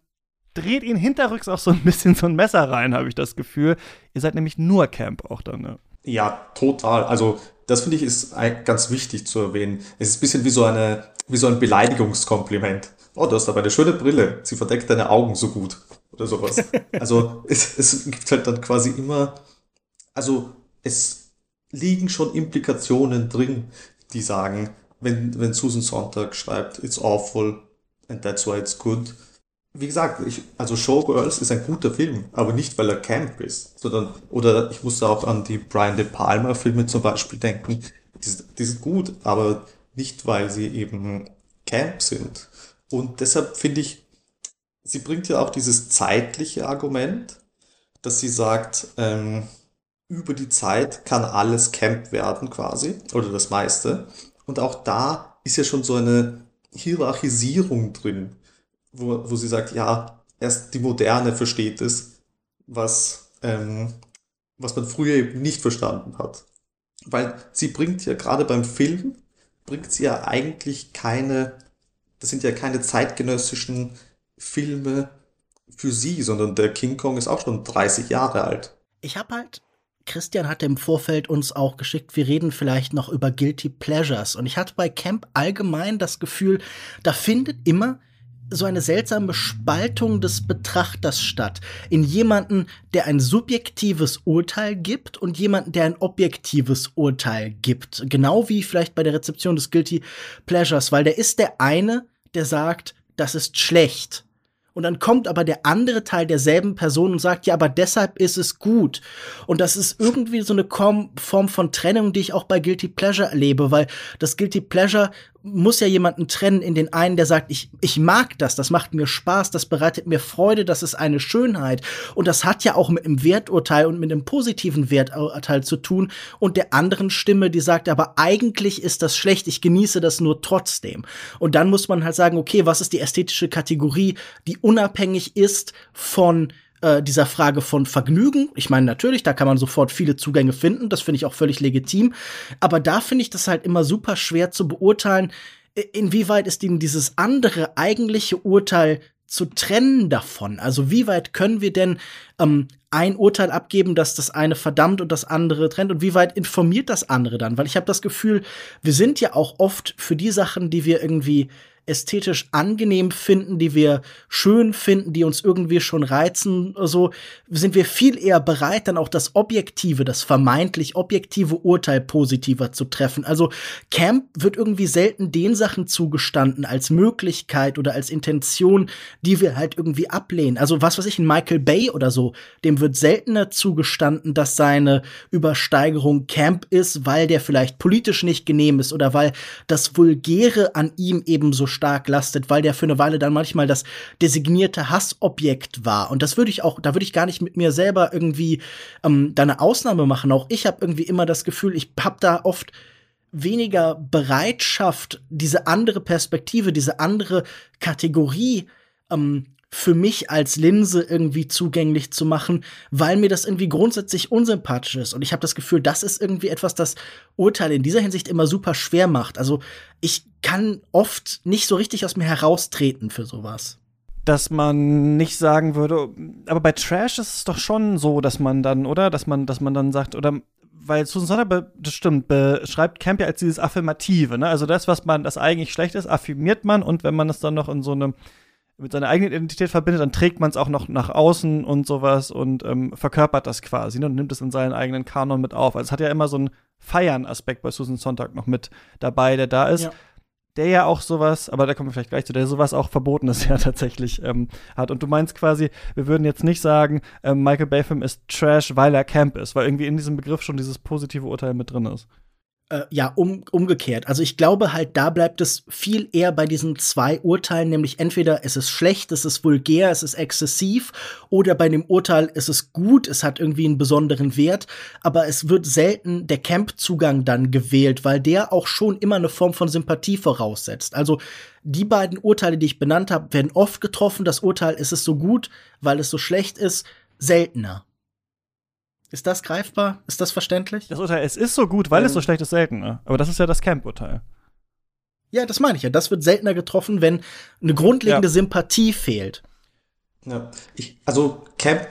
dreht ihn hinterrücks auch so ein bisschen so ein Messer rein, habe ich das Gefühl. Ihr seid nämlich nur Camp auch dann, ne?
Ja, total. Also das finde ich ist ganz wichtig zu erwähnen. Es ist ein bisschen wie so eine wie so ein Beleidigungskompliment. Oh, du hast aber eine schöne Brille. Sie verdeckt deine Augen so gut. Oder sowas. Also es, es gibt halt dann quasi immer, also es liegen schon Implikationen drin, die sagen, wenn, wenn Susan Sontag schreibt, it's awful and that's why it's good. Wie gesagt, ich, also Showgirls ist ein guter Film, aber nicht, weil er Camp ist, sondern, oder ich musste auch an die Brian De Palma Filme zum Beispiel denken. Die, die sind gut, aber nicht weil sie eben Camp sind. Und deshalb finde ich, sie bringt ja auch dieses zeitliche Argument, dass sie sagt, ähm, über die Zeit kann alles Camp werden quasi, oder das meiste. Und auch da ist ja schon so eine Hierarchisierung drin, wo, wo sie sagt, ja, erst die Moderne versteht es, was, ähm, was man früher eben nicht verstanden hat. Weil sie bringt ja gerade beim Film bringt sie ja eigentlich keine, das sind ja keine zeitgenössischen Filme für sie, sondern der King Kong ist auch schon 30 Jahre alt.
Ich habe halt Christian hatte im Vorfeld uns auch geschickt, wir reden vielleicht noch über Guilty Pleasures. Und ich hatte bei Camp allgemein das Gefühl, da findet immer so eine seltsame Spaltung des Betrachters statt. In jemanden, der ein subjektives Urteil gibt und jemanden, der ein objektives Urteil gibt. Genau wie vielleicht bei der Rezeption des Guilty Pleasures, weil der ist der eine, der sagt, das ist schlecht. Und dann kommt aber der andere Teil derselben Person und sagt, ja, aber deshalb ist es gut. Und das ist irgendwie so eine Form von Trennung, die ich auch bei Guilty Pleasure erlebe, weil das Guilty Pleasure muss ja jemanden trennen in den einen, der sagt, ich, ich mag das, das macht mir Spaß, das bereitet mir Freude, das ist eine Schönheit. Und das hat ja auch mit dem Werturteil und mit dem positiven Werturteil zu tun. Und der anderen Stimme, die sagt, aber eigentlich ist das schlecht, ich genieße das nur trotzdem. Und dann muss man halt sagen, okay, was ist die ästhetische Kategorie, die unabhängig ist von äh, dieser Frage von Vergnügen. Ich meine, natürlich, da kann man sofort viele Zugänge finden, das finde ich auch völlig legitim. Aber da finde ich das halt immer super schwer zu beurteilen, inwieweit ist ihnen dieses andere eigentliche Urteil zu trennen davon. Also wie weit können wir denn ähm, ein Urteil abgeben, dass das eine verdammt und das andere trennt und wie weit informiert das andere dann? Weil ich habe das Gefühl, wir sind ja auch oft für die Sachen, die wir irgendwie ästhetisch angenehm finden, die wir schön finden, die uns irgendwie schon reizen, so sind wir viel eher bereit, dann auch das objektive, das vermeintlich objektive Urteil positiver zu treffen. Also Camp wird irgendwie selten den Sachen zugestanden als Möglichkeit oder als Intention, die wir halt irgendwie ablehnen. Also was weiß ich, ein Michael Bay oder so, dem wird seltener zugestanden, dass seine Übersteigerung Camp ist, weil der vielleicht politisch nicht genehm ist oder weil das Vulgäre an ihm eben so stark lastet, weil der für eine Weile dann manchmal das designierte Hassobjekt war. Und das würde ich auch, da würde ich gar nicht mit mir selber irgendwie ähm, da eine Ausnahme machen. Auch ich habe irgendwie immer das Gefühl, ich habe da oft weniger Bereitschaft, diese andere Perspektive, diese andere Kategorie ähm, für mich als Linse irgendwie zugänglich zu machen, weil mir das irgendwie grundsätzlich unsympathisch ist. Und ich habe das Gefühl, das ist irgendwie etwas, das Urteile in dieser Hinsicht immer super schwer macht. Also ich kann oft nicht so richtig aus mir heraustreten für sowas
dass man nicht sagen würde, aber bei Trash ist es doch schon so, dass man dann, oder? Dass man, dass man dann sagt, oder weil Susan Sontag, das stimmt, beschreibt Camp ja als dieses Affirmative, ne? Also das, was man, das eigentlich schlecht ist, affirmiert man und wenn man es dann noch in so einem mit seiner eigenen Identität verbindet, dann trägt man es auch noch nach außen und sowas und ähm, verkörpert das quasi ne, und nimmt es in seinen eigenen Kanon mit auf. Also es hat ja immer so einen Feiern-Aspekt bei Susan Sonntag noch mit dabei, der da ist. Ja. Der ja auch sowas, aber da kommen wir vielleicht gleich zu, der sowas auch Verbotenes ja tatsächlich ähm, hat. Und du meinst quasi, wir würden jetzt nicht sagen, ähm, Michael Bayfilm ist Trash, weil er Camp ist, weil irgendwie in diesem Begriff schon dieses positive Urteil mit drin ist
äh, ja, um, umgekehrt. Also ich glaube halt, da bleibt es viel eher bei diesen zwei Urteilen, nämlich entweder es ist schlecht, es ist vulgär, es ist exzessiv, oder bei dem Urteil es ist gut, es hat irgendwie einen besonderen Wert, aber es wird selten der Camp-Zugang dann gewählt, weil der auch schon immer eine Form von Sympathie voraussetzt. Also die beiden Urteile, die ich benannt habe, werden oft getroffen. Das Urteil, ist es so gut, weil es so schlecht ist, seltener. Ist das greifbar? Ist das verständlich?
Das Urteil, es ist so gut, weil ähm, es so schlecht ist, selten. Ne? Aber das ist ja das Camp-Urteil.
Ja, das meine ich ja. Das wird seltener getroffen, wenn eine grundlegende ja. Sympathie fehlt.
Ja, ich, also Camp,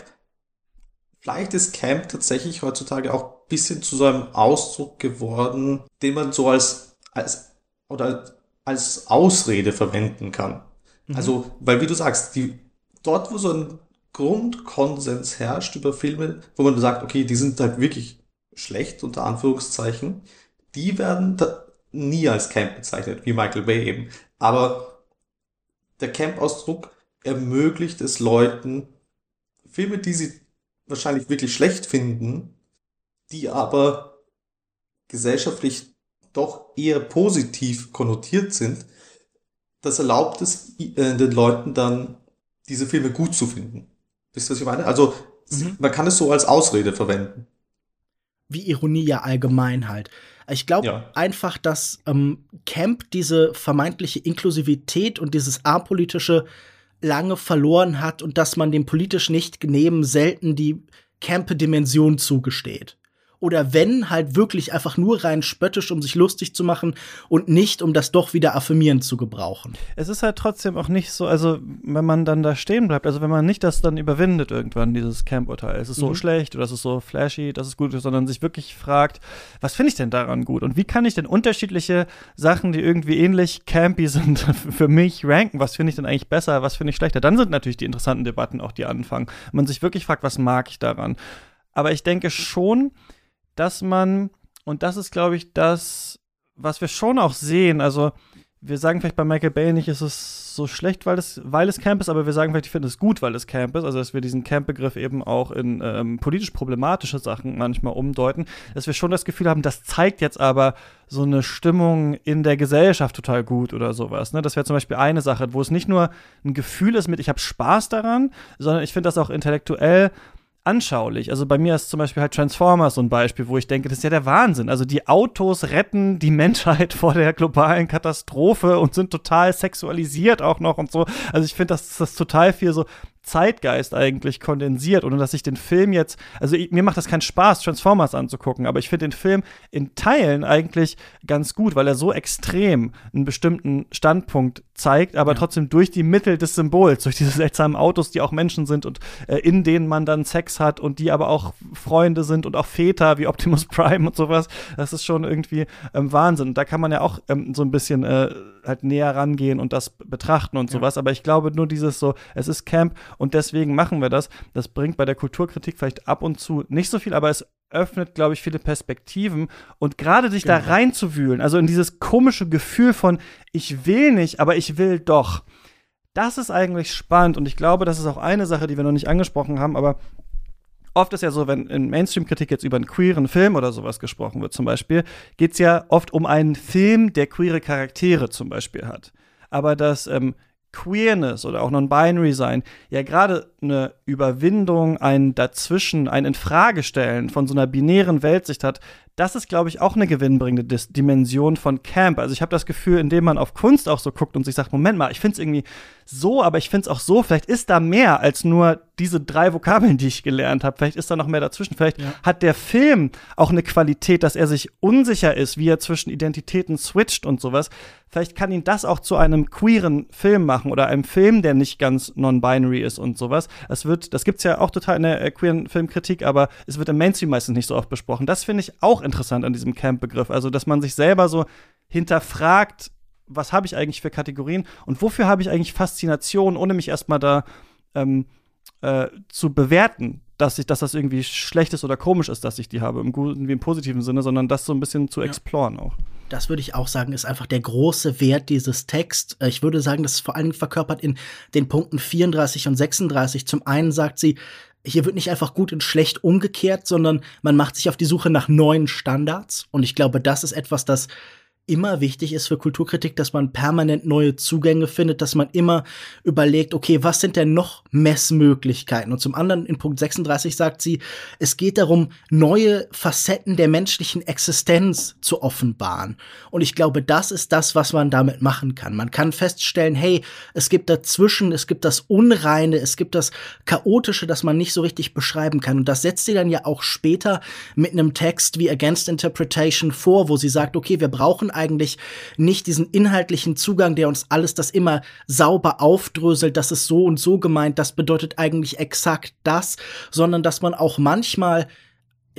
vielleicht ist Camp tatsächlich heutzutage auch ein bisschen zu so einem Ausdruck geworden, den man so als, als oder als Ausrede verwenden kann. Mhm. Also, weil wie du sagst, die, dort, wo so ein Grundkonsens herrscht über Filme, wo man sagt, okay, die sind halt wirklich schlecht, unter Anführungszeichen, die werden nie als Camp bezeichnet, wie Michael Bay eben. Aber der Camp-Ausdruck ermöglicht es Leuten, Filme, die sie wahrscheinlich wirklich schlecht finden, die aber gesellschaftlich doch eher positiv konnotiert sind, das erlaubt es äh, den Leuten dann, diese Filme gut zu finden. Wisst ihr, was ich meine? Also, mhm. man kann es so als Ausrede verwenden.
Wie Ironie ja allgemein halt. Ich glaube ja. einfach, dass ähm, Camp diese vermeintliche Inklusivität und dieses apolitische lange verloren hat und dass man dem politisch nicht genehmen selten die Camp-Dimension zugesteht oder wenn halt wirklich einfach nur rein spöttisch, um sich lustig zu machen und nicht, um das doch wieder affirmierend zu gebrauchen.
Es ist halt trotzdem auch nicht so, also wenn man dann da stehen bleibt, also wenn man nicht das dann überwindet irgendwann, dieses Camp-Urteil, es ist so mhm. schlecht oder es ist so flashy, das ist gut, sondern sich wirklich fragt, was finde ich denn daran gut und wie kann ich denn unterschiedliche Sachen, die irgendwie ähnlich campy sind, für mich ranken, was finde ich denn eigentlich besser, was finde ich schlechter, dann sind natürlich die interessanten Debatten auch die anfangen. Man sich wirklich fragt, was mag ich daran. Aber ich denke schon, dass man, und das ist, glaube ich, das, was wir schon auch sehen, also wir sagen vielleicht bei Michael Bay nicht, ist es so schlecht, weil es, weil es Camp ist, aber wir sagen vielleicht, ich finde es gut, weil es Camp ist, also dass wir diesen Camp-Begriff eben auch in ähm, politisch problematische Sachen manchmal umdeuten, dass wir schon das Gefühl haben, das zeigt jetzt aber so eine Stimmung in der Gesellschaft total gut oder sowas. Ne? Das wäre zum Beispiel eine Sache, wo es nicht nur ein Gefühl ist mit, ich habe Spaß daran, sondern ich finde das auch intellektuell anschaulich. Also bei mir ist zum Beispiel halt Transformers so ein Beispiel, wo ich denke, das ist ja der Wahnsinn. Also die Autos retten die Menschheit vor der globalen Katastrophe und sind total sexualisiert auch noch und so. Also ich finde, dass das total viel so Zeitgeist eigentlich kondensiert, ohne dass ich den Film jetzt, also ich, mir macht das keinen Spaß, Transformers anzugucken, aber ich finde den Film in Teilen eigentlich ganz gut, weil er so extrem einen bestimmten Standpunkt zeigt, aber ja. trotzdem durch die Mittel des Symbols, durch diese seltsamen Autos, die auch Menschen sind und äh, in denen man dann Sex hat und die aber auch Freunde sind und auch Väter wie Optimus Prime und sowas, das ist schon irgendwie ähm, Wahnsinn. Und da kann man ja auch ähm, so ein bisschen äh, halt näher rangehen und das betrachten und ja. sowas, aber ich glaube nur dieses so, es ist Camp und deswegen machen wir das. Das bringt bei der Kulturkritik vielleicht ab und zu nicht so viel, aber es öffnet, glaube ich, viele Perspektiven und gerade sich genau. da reinzuwühlen, also in dieses komische Gefühl von ich will nicht, aber ich will doch. Das ist eigentlich spannend und ich glaube, das ist auch eine Sache, die wir noch nicht angesprochen haben, aber oft ist ja so, wenn in Mainstream-Kritik jetzt über einen queeren Film oder sowas gesprochen wird, zum Beispiel, geht es ja oft um einen Film, der queere Charaktere zum Beispiel hat. Aber das ähm, Queerness oder auch Non-Binary sein. Ja gerade eine Überwindung, ein Dazwischen, ein Infragestellen von so einer binären Weltsicht hat, das ist, glaube ich, auch eine gewinnbringende Dis Dimension von Camp. Also ich habe das Gefühl, indem man auf Kunst auch so guckt und sich sagt, Moment mal, ich finde es irgendwie so, aber ich finde es auch so, vielleicht ist da mehr als nur diese drei Vokabeln, die ich gelernt habe. Vielleicht ist da noch mehr dazwischen. Vielleicht ja. hat der Film auch eine Qualität, dass er sich unsicher ist, wie er zwischen Identitäten switcht und sowas. Vielleicht kann ihn das auch zu einem queeren Film machen oder einem Film, der nicht ganz non-binary ist und sowas. Das wird, das gibt's ja auch total in der äh, queeren Filmkritik, aber es wird im Mainstream meistens nicht so oft besprochen. Das finde ich auch interessant an diesem Camp-Begriff. Also, dass man sich selber so hinterfragt, was habe ich eigentlich für Kategorien und wofür habe ich eigentlich Faszination, ohne mich erstmal da ähm, äh, zu bewerten, dass ich, dass das irgendwie schlecht ist oder komisch ist, dass ich die habe, im guten wie im positiven Sinne, sondern das so ein bisschen zu ja. exploren auch.
Das würde ich auch sagen, ist einfach der große Wert dieses Texts. Äh, ich würde sagen, das ist vor allem verkörpert in den Punkten 34 und 36. Zum einen sagt sie, hier wird nicht einfach gut und schlecht umgekehrt, sondern man macht sich auf die Suche nach neuen Standards. Und ich glaube, das ist etwas, das immer wichtig ist für Kulturkritik, dass man permanent neue Zugänge findet, dass man immer überlegt, okay, was sind denn noch Messmöglichkeiten? Und zum anderen in Punkt 36 sagt sie, es geht darum, neue Facetten der menschlichen Existenz zu offenbaren. Und ich glaube, das ist das, was man damit machen kann. Man kann feststellen, hey, es gibt dazwischen, es gibt das Unreine, es gibt das Chaotische, das man nicht so richtig beschreiben kann. Und das setzt sie dann ja auch später mit einem Text wie Against Interpretation vor, wo sie sagt, okay, wir brauchen eigentlich nicht diesen inhaltlichen Zugang, der uns alles das immer sauber aufdröselt, das ist so und so gemeint, das bedeutet eigentlich exakt das, sondern dass man auch manchmal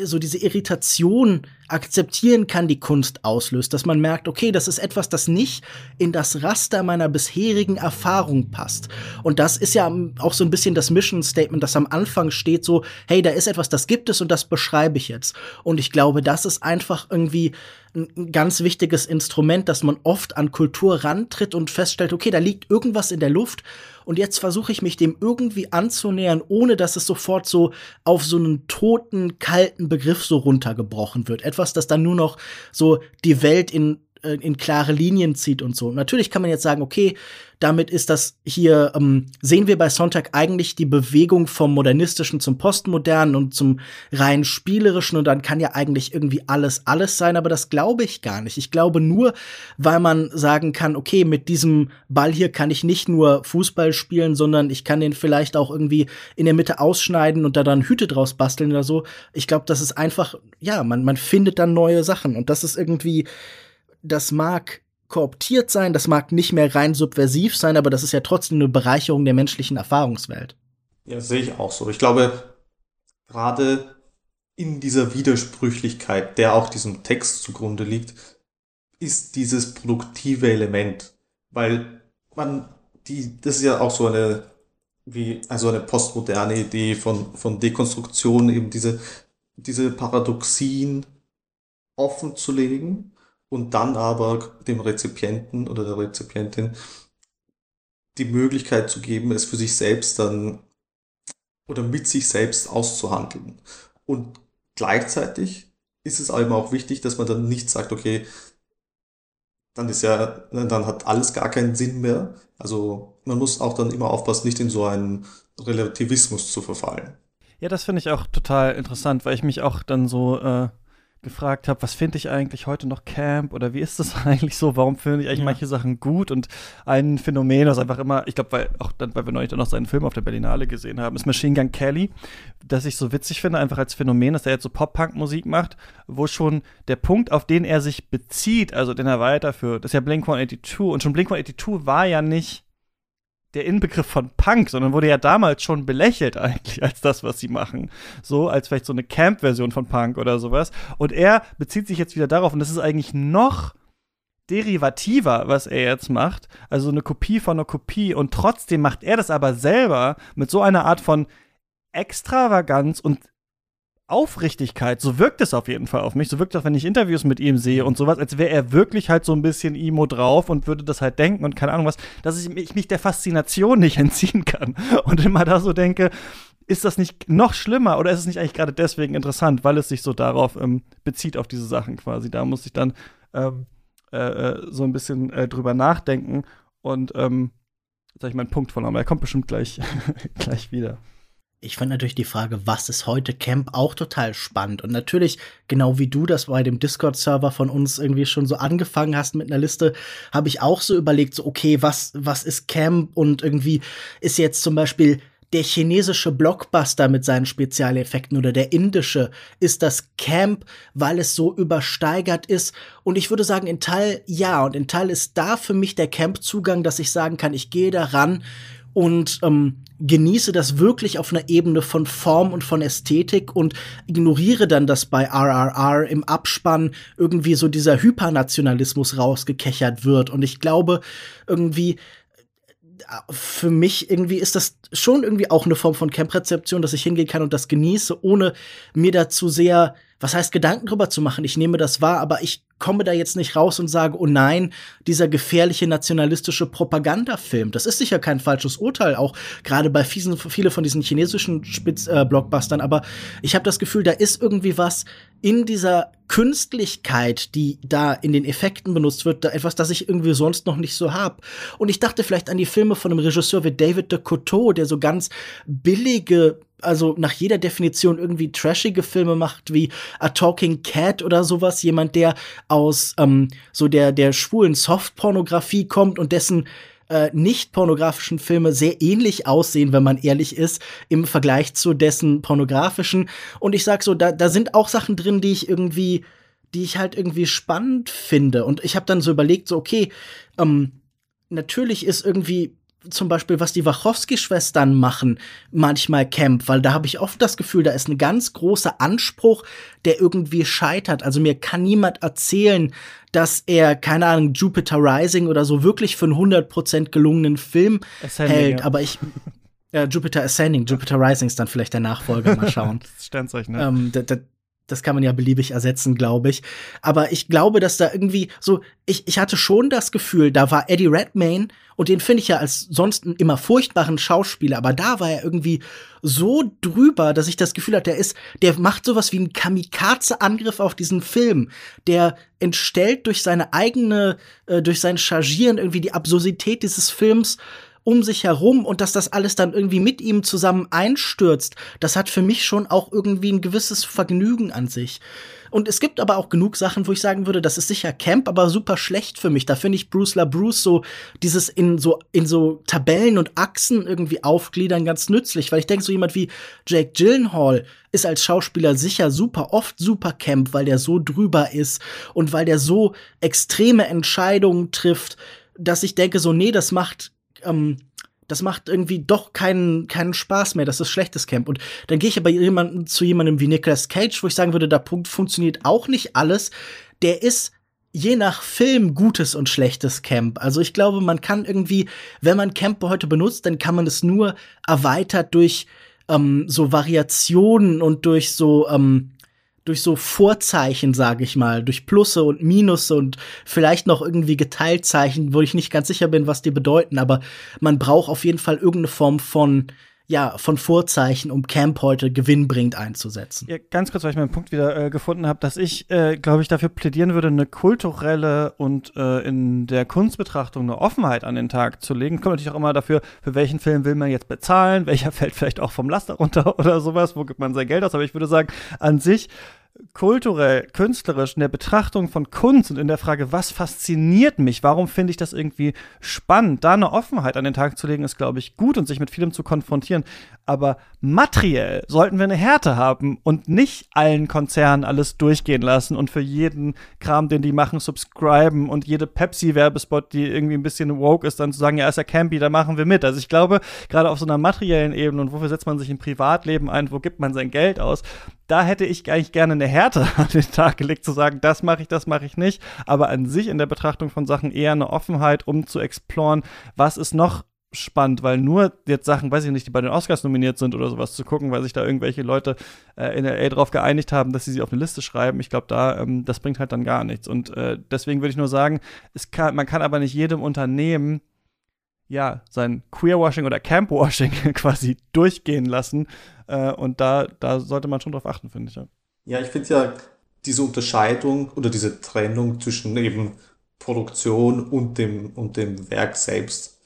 so diese Irritation akzeptieren kann, die Kunst auslöst, dass man merkt, okay, das ist etwas, das nicht in das Raster meiner bisherigen Erfahrung passt. Und das ist ja auch so ein bisschen das Mission Statement, das am Anfang steht, so, hey, da ist etwas, das gibt es und das beschreibe ich jetzt. Und ich glaube, das ist einfach irgendwie ein ganz wichtiges Instrument, dass man oft an Kultur rantritt und feststellt, okay, da liegt irgendwas in der Luft und jetzt versuche ich mich dem irgendwie anzunähern, ohne dass es sofort so auf so einen toten, kalten Begriff so runtergebrochen wird. Etwas, das dann nur noch so die Welt in äh, in klare Linien zieht und so. Natürlich kann man jetzt sagen, okay, damit ist das hier, ähm, sehen wir bei Sonntag eigentlich die Bewegung vom Modernistischen zum Postmodernen und zum rein Spielerischen und dann kann ja eigentlich irgendwie alles alles sein, aber das glaube ich gar nicht. Ich glaube nur, weil man sagen kann, okay, mit diesem Ball hier kann ich nicht nur Fußball spielen, sondern ich kann den vielleicht auch irgendwie in der Mitte ausschneiden und da dann Hüte draus basteln oder so. Ich glaube, das ist einfach, ja, man, man findet dann neue Sachen und das ist irgendwie, das mag kooptiert sein, das mag nicht mehr rein subversiv sein, aber das ist ja trotzdem eine Bereicherung der menschlichen Erfahrungswelt.
Ja, sehe ich auch so. Ich glaube, gerade in dieser Widersprüchlichkeit, der auch diesem Text zugrunde liegt, ist dieses produktive Element, weil man die, das ist ja auch so eine, wie, also eine postmoderne Idee von, von Dekonstruktion, eben diese, diese Paradoxien offen zu legen und dann aber dem Rezipienten oder der Rezipientin die Möglichkeit zu geben, es für sich selbst dann oder mit sich selbst auszuhandeln. Und gleichzeitig ist es eben auch wichtig, dass man dann nicht sagt, okay, dann ist ja, dann hat alles gar keinen Sinn mehr. Also man muss auch dann immer aufpassen, nicht in so einen Relativismus zu verfallen.
Ja, das finde ich auch total interessant, weil ich mich auch dann so äh, gefragt habe, was finde ich eigentlich heute noch Camp oder wie ist das eigentlich so? Warum finde ich eigentlich
Ja.
manche Sachen gut? Und ein Phänomen, das einfach immer, ich glaube, weil auch dann, weil wir neulich dann noch seinen Film auf der Berlinale gesehen haben, ist Machine Gun Kelly, das ich so witzig finde, einfach als Phänomen, dass er jetzt so Pop-Punk-Musik macht, wo schon der Punkt, auf den er sich bezieht, also den er weiterführt, ist ja Blink 182 und schon Blink 182 war ja nicht der Inbegriff von Punk, sondern wurde ja damals schon belächelt eigentlich als das, was sie machen. So, als vielleicht so eine Camp-Version von Punk oder sowas. Und er bezieht sich jetzt wieder darauf und das ist eigentlich noch derivativer, was er jetzt macht. Also eine Kopie von einer Kopie und trotzdem macht er das aber selber mit so einer Art von Extravaganz und Aufrichtigkeit, so wirkt es auf jeden Fall auf mich. So wirkt es wenn ich Interviews mit ihm sehe und sowas, als wäre er wirklich halt so ein bisschen Emo drauf und würde das halt denken und keine Ahnung was, dass ich mich der Faszination nicht entziehen kann. Und immer da so denke, ist das nicht noch schlimmer oder ist es nicht eigentlich gerade deswegen interessant, weil es sich so darauf ähm, bezieht, auf diese Sachen quasi. Da muss ich dann ähm, äh, äh, so ein bisschen äh, drüber nachdenken und ähm, jetzt ich meinen Punkt verloren, aber er kommt bestimmt gleich, gleich wieder.
Ich fand natürlich die Frage, was ist heute Camp, auch total spannend. Und natürlich, genau wie du das bei dem Discord-Server von uns irgendwie schon so angefangen hast mit einer Liste, habe ich auch so überlegt, so, okay, was, was ist Camp? Und irgendwie ist jetzt zum Beispiel der chinesische Blockbuster mit seinen Spezialeffekten oder der indische, ist das Camp, weil es so übersteigert ist? Und ich würde sagen, in Teil ja. Und in Teil ist da für mich der Camp-Zugang, dass ich sagen kann, ich gehe daran und ähm, genieße das wirklich auf einer Ebene von Form und von Ästhetik und ignoriere dann, dass bei RRR im Abspann irgendwie so dieser Hypernationalismus rausgekechert wird. Und ich glaube, irgendwie für mich irgendwie ist das schon irgendwie auch eine Form von Camp-Rezeption, dass ich hingehen kann und das genieße, ohne mir dazu sehr, was heißt Gedanken drüber zu machen. Ich nehme das wahr, aber ich komme da jetzt nicht raus und sage, oh nein, dieser gefährliche nationalistische Propagandafilm. Das ist sicher kein falsches Urteil, auch gerade bei vielen, viele von diesen chinesischen Spitz, äh, Blockbustern. Aber ich habe das Gefühl, da ist irgendwie was in dieser Künstlichkeit, die da in den Effekten benutzt wird, da etwas, das ich irgendwie sonst noch nicht so hab. Und ich dachte vielleicht an die Filme von einem Regisseur wie David de Coteau, der so ganz billige also nach jeder Definition irgendwie trashige Filme macht, wie A Talking Cat oder sowas. Jemand, der aus ähm, so der, der schwulen Softpornografie kommt und dessen äh, nicht pornografischen Filme sehr ähnlich aussehen, wenn man ehrlich ist, im Vergleich zu dessen pornografischen. Und ich sag so, da, da sind auch Sachen drin, die ich irgendwie, die ich halt irgendwie spannend finde. Und ich habe dann so überlegt, so, okay, ähm, natürlich ist irgendwie zum Beispiel, was die Wachowski-Schwestern machen, manchmal Camp, weil da habe ich oft das Gefühl, da ist ein ganz großer Anspruch, der irgendwie scheitert. Also mir kann niemand erzählen, dass er, keine Ahnung, Jupiter Rising oder so wirklich für einen 100% gelungenen Film
Ascending,
hält.
ja.
Aber ich, ja, Jupiter Ascending, Jupiter Rising ist dann vielleicht der Nachfolger, mal schauen.
Das Sternzeichen, ne?
Ähm, das kann man ja beliebig ersetzen, glaube ich. Aber ich glaube, dass da irgendwie so, ich, ich hatte schon das Gefühl, da war Eddie Redmayne und den finde ich ja als sonst immer furchtbaren Schauspieler, aber da war er irgendwie so drüber, dass ich das Gefühl hatte, der ist, der macht sowas wie einen Kamikaze-Angriff auf diesen Film. Der entstellt durch seine eigene, äh, durch sein Chargieren irgendwie die Absurdität dieses Films um sich herum und dass das alles dann irgendwie mit ihm zusammen einstürzt, das hat für mich schon auch irgendwie ein gewisses Vergnügen an sich. Und es gibt aber auch genug Sachen, wo ich sagen würde, das ist sicher Camp, aber super schlecht für mich. Da finde ich Bruce LaBruce so dieses in so in so Tabellen und Achsen irgendwie aufgliedern ganz nützlich, weil ich denke so jemand wie Jake Gyllenhaal ist als Schauspieler sicher super oft super Camp, weil der so drüber ist und weil der so extreme Entscheidungen trifft, dass ich denke so nee, das macht ähm, das macht irgendwie doch keinen, keinen Spaß mehr. Das ist schlechtes Camp. Und dann gehe ich aber jemanden, zu jemandem wie Nicolas Cage, wo ich sagen würde, da Punkt funktioniert auch nicht alles. Der ist je nach Film gutes und schlechtes Camp. Also ich glaube, man kann irgendwie, wenn man Camp heute benutzt, dann kann man es nur erweitert durch ähm, so Variationen und durch so ähm, durch so Vorzeichen, sage ich mal, durch Plusse und Minusse und vielleicht noch irgendwie Geteiltzeichen, wo ich nicht ganz sicher bin, was die bedeuten, aber man braucht auf jeden Fall irgendeine Form von ja, von Vorzeichen, um Camp heute gewinnbringend einzusetzen.
Ja, ganz kurz, weil ich meinen Punkt wieder äh, gefunden habe, dass ich, äh, glaube ich, dafür plädieren würde, eine kulturelle und äh, in der Kunstbetrachtung eine Offenheit an den Tag zu legen. Kommt natürlich auch immer dafür, für welchen Film will man jetzt bezahlen, welcher fällt vielleicht auch vom Laster runter oder sowas, wo gibt man sein Geld aus. Aber ich würde sagen, an sich kulturell, künstlerisch, in der Betrachtung von Kunst und in der Frage, was fasziniert mich, warum finde ich das irgendwie spannend, da eine Offenheit an den Tag zu legen, ist, glaube ich, gut und sich mit vielem zu konfrontieren. Aber materiell sollten wir eine Härte haben und nicht allen Konzernen alles durchgehen lassen und für jeden Kram, den die machen, subscriben und jede Pepsi-Werbespot, die irgendwie ein bisschen woke ist, dann zu sagen, ja, ist ja campy, da machen wir mit. Also ich glaube, gerade auf so einer materiellen Ebene und wofür setzt man sich im Privatleben ein, wo gibt man sein Geld aus, da hätte ich eigentlich gerne eine Härte an den Tag gelegt, zu sagen, das mache ich, das mache ich nicht. Aber an sich in der Betrachtung von Sachen eher eine Offenheit, um zu exploren, was ist noch spannend, weil nur jetzt Sachen, weiß ich nicht, die bei den Oscars nominiert sind oder sowas zu gucken, weil sich da irgendwelche Leute äh, in LA drauf geeinigt haben, dass sie sie auf eine Liste schreiben. Ich glaube, da ähm, das bringt halt dann gar nichts. Und äh, deswegen würde ich nur sagen, es kann, man kann aber nicht jedem Unternehmen ja, sein Queerwashing oder Campwashing quasi durchgehen lassen. Äh, und da, da sollte man schon drauf achten, finde ich. Ja,
ja ich finde ja diese Unterscheidung oder diese Trennung zwischen eben Produktion und dem, und dem Werk selbst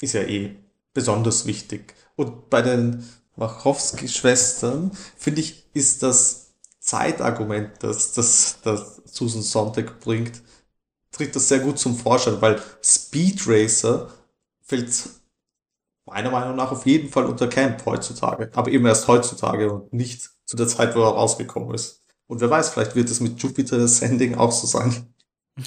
ist ja eh besonders wichtig. Und bei den Wachowski-Schwestern, finde ich, ist das Zeitargument, das, das, das Susan Sontag bringt, tritt das sehr gut zum Vorschein, weil Speed Racer fällt meiner Meinung nach auf jeden Fall unter Camp heutzutage. Aber eben erst heutzutage und nicht zu der Zeit, wo er rausgekommen ist. Und wer weiß, vielleicht wird es mit Jupiter Sending auch so sein.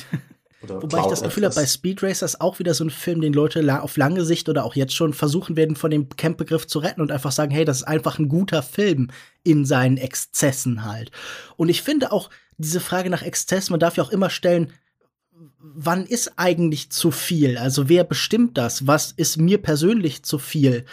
Wobei ich das Gefühl habe, bei Speed Racers auch wieder so ein Film, den Leute auf lange Sicht oder auch jetzt schon versuchen werden, von dem Camp-Begriff zu retten und einfach sagen, hey, das ist einfach ein guter Film in seinen Exzessen halt. Und ich finde auch diese Frage nach Exzess, man darf ja auch immer stellen, wann ist eigentlich zu viel? Also wer bestimmt das? Was ist mir persönlich zu viel?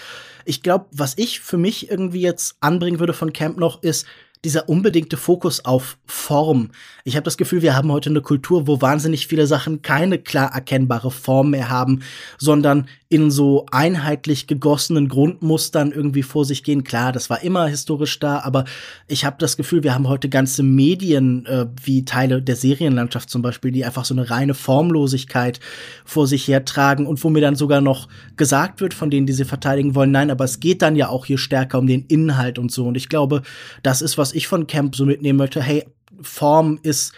Ich glaube, was ich für mich irgendwie jetzt anbringen würde von Camp noch ist, dieser unbedingte Fokus auf Form. Ich habe das Gefühl, wir haben heute eine Kultur, wo wahnsinnig viele Sachen keine klar erkennbare Form mehr haben, sondern in so einheitlich gegossenen Grundmustern irgendwie vor sich gehen. Klar, das war immer historisch da, aber ich habe das Gefühl, wir haben heute ganze Medien, äh, wie Teile der Serienlandschaft zum Beispiel, die einfach so eine reine Formlosigkeit vor sich hertragen und wo mir dann sogar noch gesagt wird von denen, die sie verteidigen wollen, nein, aber es geht dann ja auch hier stärker um den Inhalt und so. Und ich glaube, das ist, was ich von Camp so mitnehmen möchte. Hey, Form ist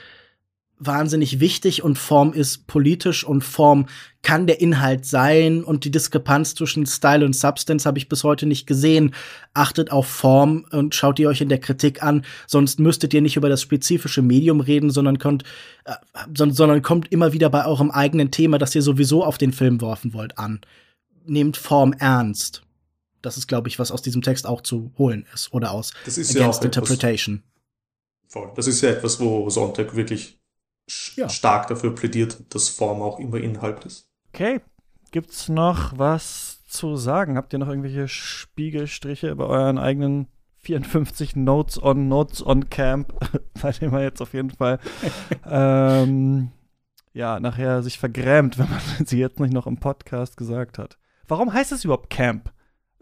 wahnsinnig wichtig und Form ist politisch und Form kann der Inhalt sein und die Diskrepanz zwischen Style und Substance habe ich bis heute nicht gesehen. Achtet auf Form und schaut ihr euch in der Kritik an, sonst müsstet ihr nicht über das spezifische Medium reden, sondern könnt, äh, sondern kommt immer wieder bei eurem eigenen Thema, das ihr sowieso auf den Film werfen wollt, an. Nehmt Form ernst. Das ist, glaube ich, was aus diesem Text auch zu holen ist oder aus
das ist Against
ja Interpretation.
Voll. Das ist ja etwas, wo Sonntag wirklich ja. stark dafür plädiert, dass Form auch immer Inhalt ist.
Okay. Gibt's noch was zu sagen? Habt ihr noch irgendwelche Spiegelstriche bei euren eigenen 54 Notes on Notes on Camp, bei dem man jetzt auf jeden Fall ähm, ja nachher sich vergrämt, wenn man sie jetzt nicht noch im Podcast gesagt hat. Warum heißt es überhaupt Camp?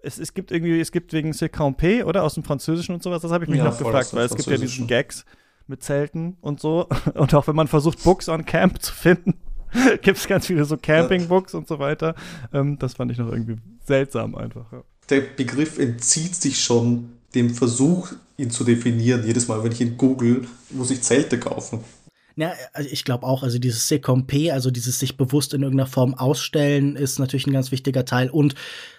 Es, es gibt irgendwie, es gibt wegen C'est Campé, oder? Aus dem Französischen und sowas, das habe ich mich ja, noch gefragt, weil es gibt ja diesen Gags mit Zelten und so. Und auch wenn man versucht, Books on Camp zu finden, gibt es ganz viele so Camping-Books und so weiter. Ähm, das fand ich noch irgendwie seltsam einfach. Ja.
Der Begriff entzieht sich schon dem Versuch, ihn zu definieren. Jedes Mal, wenn ich ihn google, muss ich Zelte kaufen.
Ja, also ich glaube auch, also dieses Secompe, also dieses sich bewusst in irgendeiner Form ausstellen, ist natürlich ein ganz wichtiger Teil. Und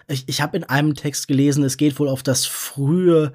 ich, ich habe in einem Text gelesen, es geht wohl auf das frühe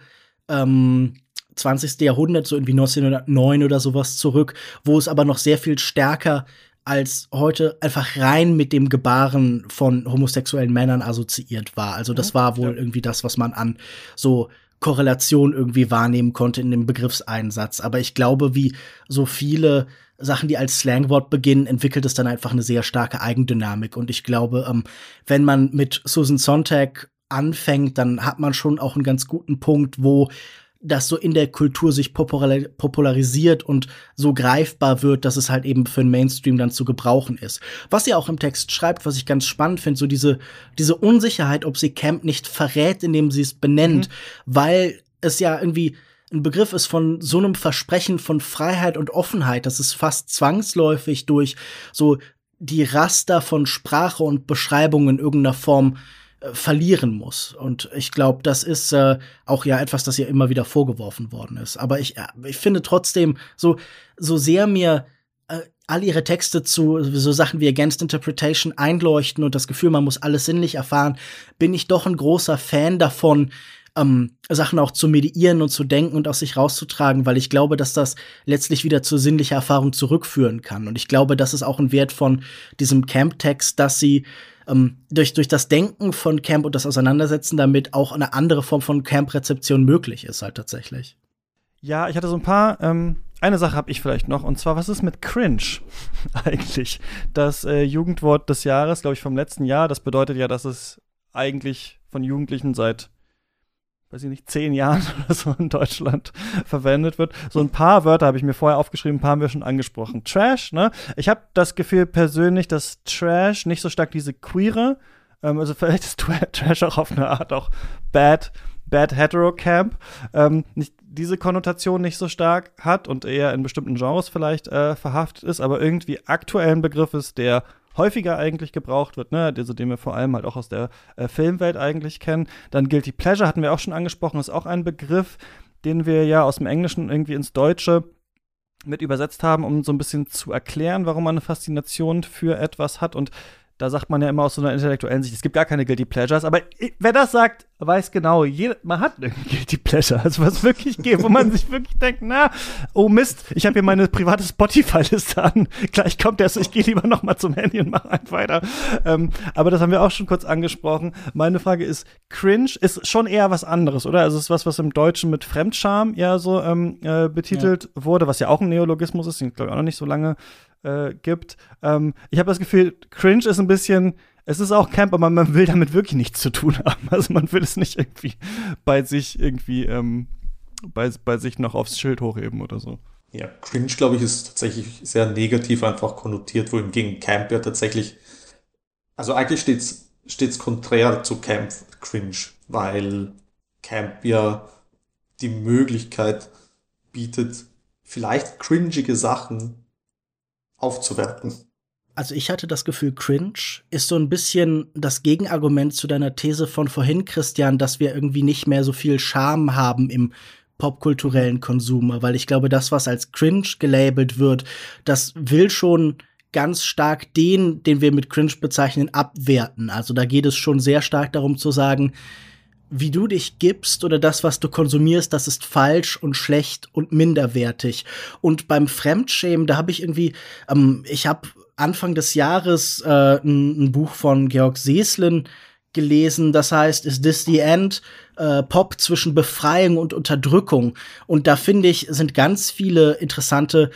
ähm, 20. Jahrhundert, so irgendwie 1909 oder sowas zurück, wo es aber noch sehr viel stärker als heute einfach rein mit dem Gebaren von homosexuellen Männern assoziiert war. Also das war wohl ja. irgendwie das, was man an so Korrelation irgendwie wahrnehmen konnte in dem Begriffseinsatz. Aber ich glaube, wie so viele Sachen, die als Slangwort beginnen, entwickelt es dann einfach eine sehr starke Eigendynamik. Und ich glaube, ähm, wenn man mit Susan Sontag anfängt, dann hat man schon auch einen ganz guten Punkt, wo das so in der Kultur sich popularisiert und so greifbar wird, dass es halt eben für den Mainstream dann zu gebrauchen ist. Was sie auch im Text schreibt, was ich ganz spannend finde, so diese, diese Unsicherheit, ob sie Camp nicht verrät, indem sie es benennt, mhm. weil es ja irgendwie ein Begriff ist von so einem Versprechen von Freiheit und Offenheit, dass es fast zwangsläufig durch so die Raster von Sprache und Beschreibung in irgendeiner Form äh, verlieren muss. Und ich glaube, das ist äh, auch ja etwas, das ihr immer wieder vorgeworfen worden ist. Aber ich, äh, ich finde trotzdem, so, so sehr mir äh, all ihre Texte zu so Sachen wie Against Interpretation einleuchten und das Gefühl, man muss alles sinnlich erfahren, bin ich doch ein großer Fan davon, ähm, Sachen auch zu mediieren und zu denken und aus sich rauszutragen, weil ich glaube, dass das letztlich wieder zur sinnlicher Erfahrung zurückführen kann. Und ich glaube, das ist auch ein Wert von diesem Camp-Text, dass sie ähm, durch, durch das Denken von Camp und das Auseinandersetzen damit auch eine andere Form von Camp-Rezeption möglich ist, halt tatsächlich.
Ja, ich hatte so ein paar. Ähm, eine Sache habe ich vielleicht noch, und zwar, was ist mit Cringe eigentlich? Das äh, Jugendwort des Jahres, glaube ich, vom letzten Jahr, das bedeutet ja, dass es eigentlich von Jugendlichen seit weiß ich nicht, zehn Jahren oder so in Deutschland verwendet wird. So ein paar Wörter habe ich mir vorher aufgeschrieben, ein paar haben wir schon angesprochen. Trash, ne? Ich habe das Gefühl persönlich, dass Trash nicht so stark diese queere, ähm, also vielleicht ist Trash auch auf eine Art auch bad, bad hetero camp, ähm, nicht diese Konnotation nicht so stark hat und eher in bestimmten Genres vielleicht äh, verhaftet ist, aber irgendwie aktuellen Begriff ist, der häufiger eigentlich gebraucht wird, ne, also den wir vor allem halt auch aus der äh, Filmwelt eigentlich kennen. Dann Guilty Pleasure hatten wir auch schon angesprochen, ist auch ein Begriff, den wir ja aus dem Englischen irgendwie ins Deutsche mit übersetzt haben, um so ein bisschen zu erklären, warum man eine Faszination für etwas hat. Und da sagt man ja immer aus so einer intellektuellen Sicht, es gibt gar keine Guilty Pleasures, aber wer das sagt, weiß genau, jede, man hat eine Guilty Pleasure, also was wirklich geht, wo man sich wirklich denkt, na, oh Mist, ich habe hier meine private Spotify-Liste an, gleich kommt der, ich gehe lieber noch mal zum Handy und mache einfach weiter. Ähm, aber das haben wir auch schon kurz angesprochen. Meine Frage ist, Cringe ist schon eher was anderes, oder? Also es ist was, was im Deutschen mit Fremdscham ja so ähm, äh, betitelt ja. wurde, was ja auch ein Neologismus ist, den glaube ich auch noch nicht so lange äh, gibt. Ähm, ich habe das Gefühl, Cringe ist ein bisschen, es ist auch Camp, aber man will damit wirklich nichts zu tun haben. Also man will es nicht irgendwie bei sich irgendwie ähm, bei, bei sich noch aufs Schild hochheben oder so.
Ja, Cringe, glaube ich, ist tatsächlich sehr negativ einfach konnotiert, wohingegen Camp ja tatsächlich, also eigentlich steht's steht's konträr zu Camp Cringe, weil Camp ja die Möglichkeit bietet, vielleicht cringige Sachen aufzuwerten.
Also ich hatte das Gefühl, cringe ist so ein bisschen das Gegenargument zu deiner These von vorhin, Christian, dass wir irgendwie nicht mehr so viel Charme haben im popkulturellen Konsum, weil ich glaube, das, was als cringe gelabelt wird, das will schon ganz stark den, den wir mit cringe bezeichnen, abwerten. Also da geht es schon sehr stark darum zu sagen, wie du dich gibst oder das, was du konsumierst, das ist falsch und schlecht und minderwertig. Und beim Fremdschämen, da habe ich irgendwie, ähm, ich habe Anfang des Jahres äh, ein, ein, Buch von Georg Seslin gelesen, das heißt, Is This the End? Äh, Pop zwischen Befreiung und Unterdrückung. Und da finde ich, sind ganz viele interessante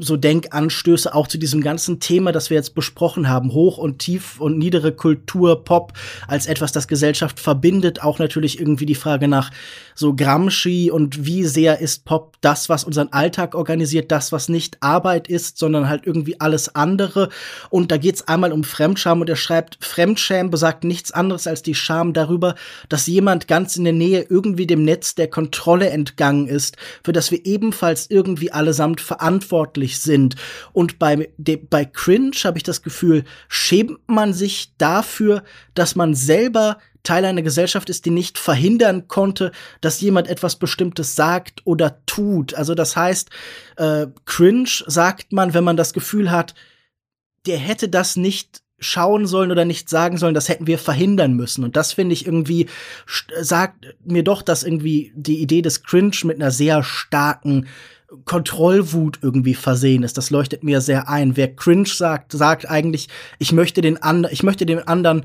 so Denkanstöße auch zu diesem ganzen Thema, das wir jetzt besprochen haben, hoch und tief und niedere Kultur, Pop als etwas, das Gesellschaft verbindet, auch natürlich irgendwie die Frage nach so Gramsci und wie sehr ist Pop das, was unseren Alltag organisiert, das, was nicht Arbeit ist, sondern halt irgendwie alles andere. Und da geht's einmal um Fremdscham und er schreibt, Fremdscham besagt nichts anderes als die Scham darüber, dass jemand ganz in der Nähe irgendwie dem Netz der Kontrolle entgangen ist, für das wir ebenfalls irgendwie allesamt verantwortlich sind. Und bei, bei Cringe habe ich das Gefühl, schämt man sich dafür, dass man selber Teil einer Gesellschaft ist, die nicht verhindern konnte, dass jemand etwas Bestimmtes sagt oder tut. Also das heißt, äh, cringe sagt man, wenn man das Gefühl hat, der hätte das nicht schauen sollen oder nicht sagen sollen, das hätten wir verhindern müssen. Und das finde ich irgendwie, sagt mir doch, dass irgendwie die Idee des Cringe mit einer sehr starken Kontrollwut irgendwie versehen ist. Das leuchtet mir sehr ein. Wer cringe sagt, sagt eigentlich, ich möchte den anderen, ich möchte den anderen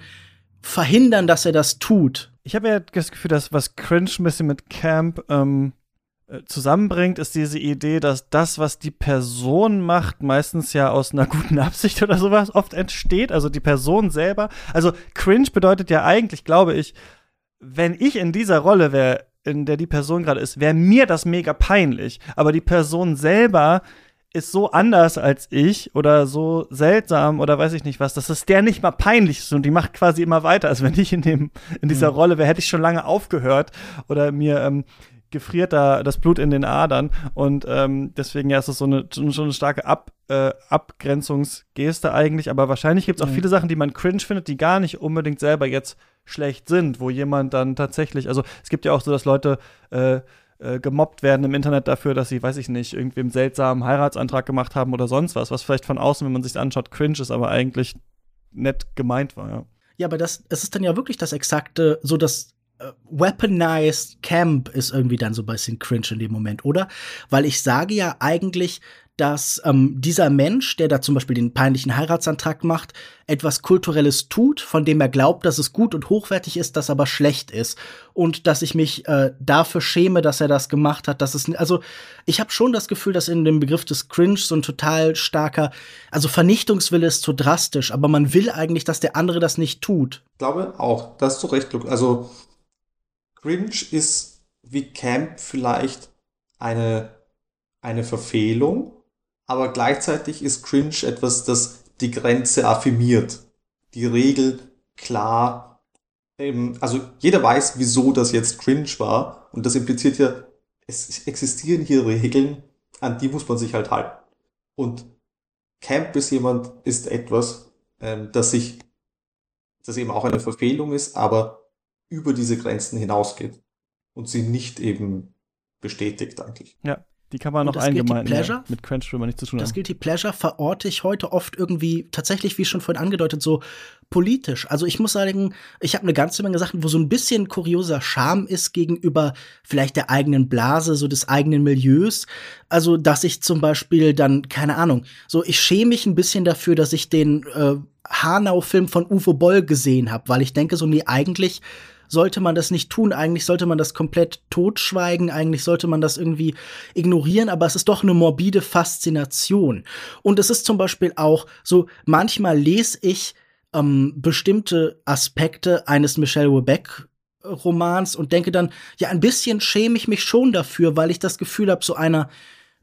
verhindern, dass er das tut.
Ich habe ja das Gefühl, dass was Cringe ein bisschen mit Camp ähm, äh, zusammenbringt, ist diese Idee, dass das, was die Person macht, meistens ja aus einer guten Absicht oder sowas oft entsteht. Also die Person selber. Also Cringe bedeutet ja eigentlich, glaube ich, wenn ich in dieser Rolle wäre, in der die Person gerade ist, wäre mir das mega peinlich. Aber die Person selber ist so anders als ich oder so seltsam oder weiß ich nicht was, dass es der nicht mal peinlich ist und die macht quasi immer weiter. Also wenn ich in dem in dieser mhm. Rolle wäre, hätte ich schon lange aufgehört oder mir ähm, gefriert da das Blut in den Adern und ähm, deswegen ja ist es so eine schon eine starke Ab, äh, Abgrenzungsgeste eigentlich, aber wahrscheinlich gibt es auch
Mhm.
viele Sachen, die man cringe findet, die gar nicht unbedingt selber jetzt schlecht sind, wo jemand dann tatsächlich, also es gibt ja auch so, dass Leute äh, äh, gemobbt werden im Internet dafür, dass sie, weiß ich nicht, irgendwie einen seltsamen Heiratsantrag gemacht haben oder sonst was, was vielleicht von außen, wenn man sich anschaut, cringe ist, aber eigentlich nett gemeint war, ja.
Ja, aber das, es ist dann ja wirklich das exakte, so das äh, weaponized Camp ist irgendwie dann so ein bisschen cringe in dem Moment, oder? Weil ich sage ja eigentlich, dass ähm, dieser Mensch, der da zum Beispiel den peinlichen Heiratsantrag macht, etwas Kulturelles tut, von dem er glaubt, dass es gut und hochwertig ist, das aber schlecht ist. Und dass ich mich äh, dafür schäme, dass er das gemacht hat. Dass es, also ich habe schon das Gefühl, dass in dem Begriff des Cringe so ein total starker, also Vernichtungswille ist zu drastisch, aber man will eigentlich, dass der andere das nicht tut.
Ich glaube auch, da hast du recht. Also Cringe ist wie Camp vielleicht eine, eine Verfehlung, aber gleichzeitig ist Cringe etwas, das die Grenze affirmiert. Die Regel klar, ähm, also jeder weiß, wieso das jetzt cringe war und das impliziert ja, es existieren hier Regeln, an die muss man sich halt halten. Und Camp ist jemand, ist etwas, ähm, das sich das eben auch eine Verfehlung ist, aber über diese Grenzen hinausgeht und sie nicht eben bestätigt eigentlich.
Ja, die kann man
Und
noch
das
eingemeinden.
Pleasure?
Ja. Mit Cringe will man nichts zu tun
Das
haben.
Guilty Pleasure verorte ich heute oft irgendwie tatsächlich, wie schon vorhin angedeutet, so politisch. Also ich muss sagen, ich habe eine ganze Menge Sachen, wo so ein bisschen kurioser Charme ist gegenüber vielleicht der eigenen Blase, so des eigenen Milieus. Also, dass ich zum Beispiel dann, keine Ahnung, so ich schäme mich ein bisschen dafür, dass ich den äh, Hanau-Film von Uwe Boll gesehen habe, weil ich denke so, nee, eigentlich sollte man das nicht tun. Eigentlich sollte man das komplett totschweigen. Eigentlich sollte man das irgendwie ignorieren. Aber es ist doch eine morbide Faszination. Und es ist zum Beispiel auch so, manchmal lese ich ähm, bestimmte Aspekte eines Michelle Webeck Romans und denke dann, ja, ein bisschen schäme ich mich schon dafür, weil ich das Gefühl habe, so einer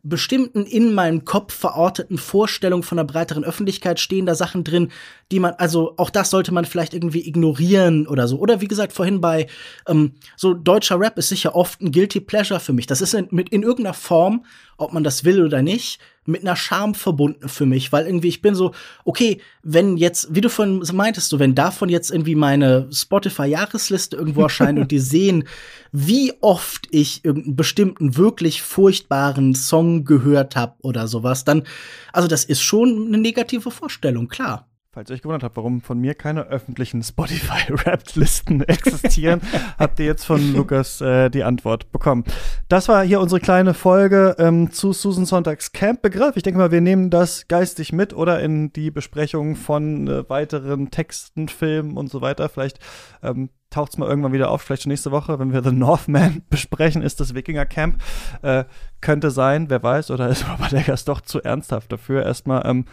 bestimmten in meinem Kopf verorteten Vorstellung von einer breiteren Öffentlichkeit stehen da Sachen drin, die man, also auch das sollte man vielleicht irgendwie ignorieren oder so. Oder wie gesagt, vorhin bei ähm, so deutscher Rap ist sicher oft ein Guilty Pleasure für mich. Das ist in, mit in irgendeiner Form, ob man das will oder nicht, mit einer Scham verbunden für mich, weil irgendwie ich bin so, okay, wenn jetzt, wie du vorhin meintest, so wenn davon jetzt irgendwie meine Spotify-Jahresliste irgendwo erscheint und die sehen, wie oft ich irgendeinen bestimmten wirklich furchtbaren Song gehört habe oder sowas, dann, also das ist schon eine negative Vorstellung, klar.
Falls ihr euch gewundert habt, warum von mir keine öffentlichen Spotify-Rap-Listen existieren, habt ihr jetzt von Lukas äh, die Antwort bekommen. Das war hier unsere kleine Folge ähm, zu Susan Sonntags Camp-Begriff. Ich denke mal, wir nehmen das geistig mit oder in die Besprechung von äh, weiteren Texten, Filmen und so weiter. Vielleicht ähm, taucht es mal irgendwann wieder auf, vielleicht schon nächste Woche, wenn wir The Northman besprechen, ist das Wikinger-Camp. Äh, könnte sein, wer weiß, oder ist der Gast doch zu ernsthaft dafür. Erstmal ähm,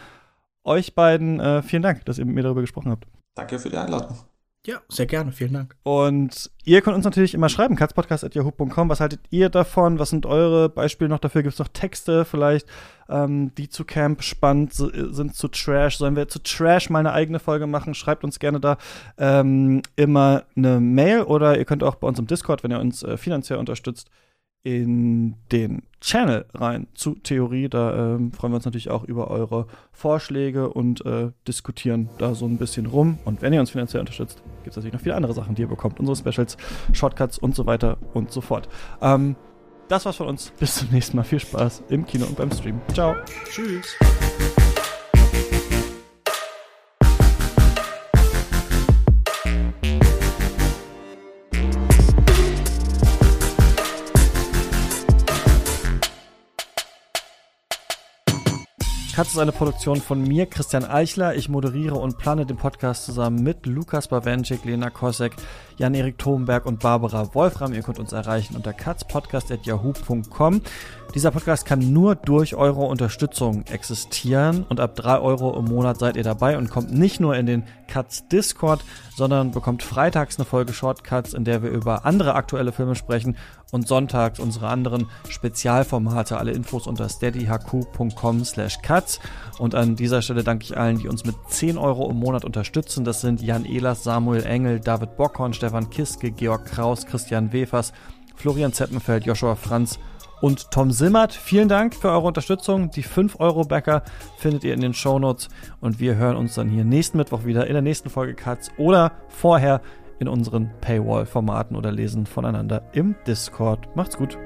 euch beiden äh, vielen Dank, dass ihr mit mir darüber gesprochen habt.
Danke für die Einladung.
Ja, sehr gerne, vielen Dank.
Und ihr könnt uns natürlich immer schreiben, katzpodcast.yahoo.com. Was haltet ihr davon? Was sind eure Beispiele noch dafür? Gibt es noch Texte vielleicht, ähm, die zu Camp spannend sind, zu Trash? Sollen wir zu Trash mal eine eigene Folge machen? Schreibt uns gerne da ähm, immer eine Mail oder ihr könnt auch bei uns im Discord, wenn ihr uns äh, finanziell unterstützt, in den Channel rein zu Theorie. Da ähm, freuen wir uns natürlich auch über eure Vorschläge und äh, diskutieren da so ein bisschen rum. Und wenn ihr uns finanziell unterstützt, gibt es natürlich noch viele andere Sachen, die ihr bekommt. Unsere Specials, Shortcuts und so weiter und so fort. Ähm, das war's von uns. Bis zum nächsten Mal. Viel Spaß im Kino und beim Stream. Ciao.
Tschüss.
Katz ist eine Produktion von mir, Christian Eichler. Ich moderiere und plane den Podcast zusammen mit Lukas Bawenschik, Lena Kosek, Jan-Erik Thomberg und Barbara Wolfram. Ihr könnt uns erreichen unter katzpodcast.yahoo.com. Dieser Podcast kann nur durch eure Unterstützung existieren und ab 3 Euro im Monat seid ihr dabei und kommt nicht nur in den Katz Discord, sondern bekommt freitags eine Folge Shortcuts, in der wir über andere aktuelle Filme sprechen und sonntags unsere anderen Spezialformate. Alle Infos unter steadyhq.com slash cuts. Und an dieser Stelle danke ich allen, die uns mit 10 Euro im Monat unterstützen. Das sind Jan Ehlers, Samuel Engel, David Bockhorn, Stefan Kiske, Georg Kraus, Christian Wefers, Florian Zeppenfeld, Joshua Franz und Tom Simmert. Vielen Dank für eure Unterstützung. Die 5-Euro-Bäcker findet ihr in den Shownotes und wir hören uns dann hier nächsten Mittwoch wieder in der nächsten Folge Cuts oder vorher in unseren Paywall-Formaten oder lesen voneinander im Discord. Macht's gut.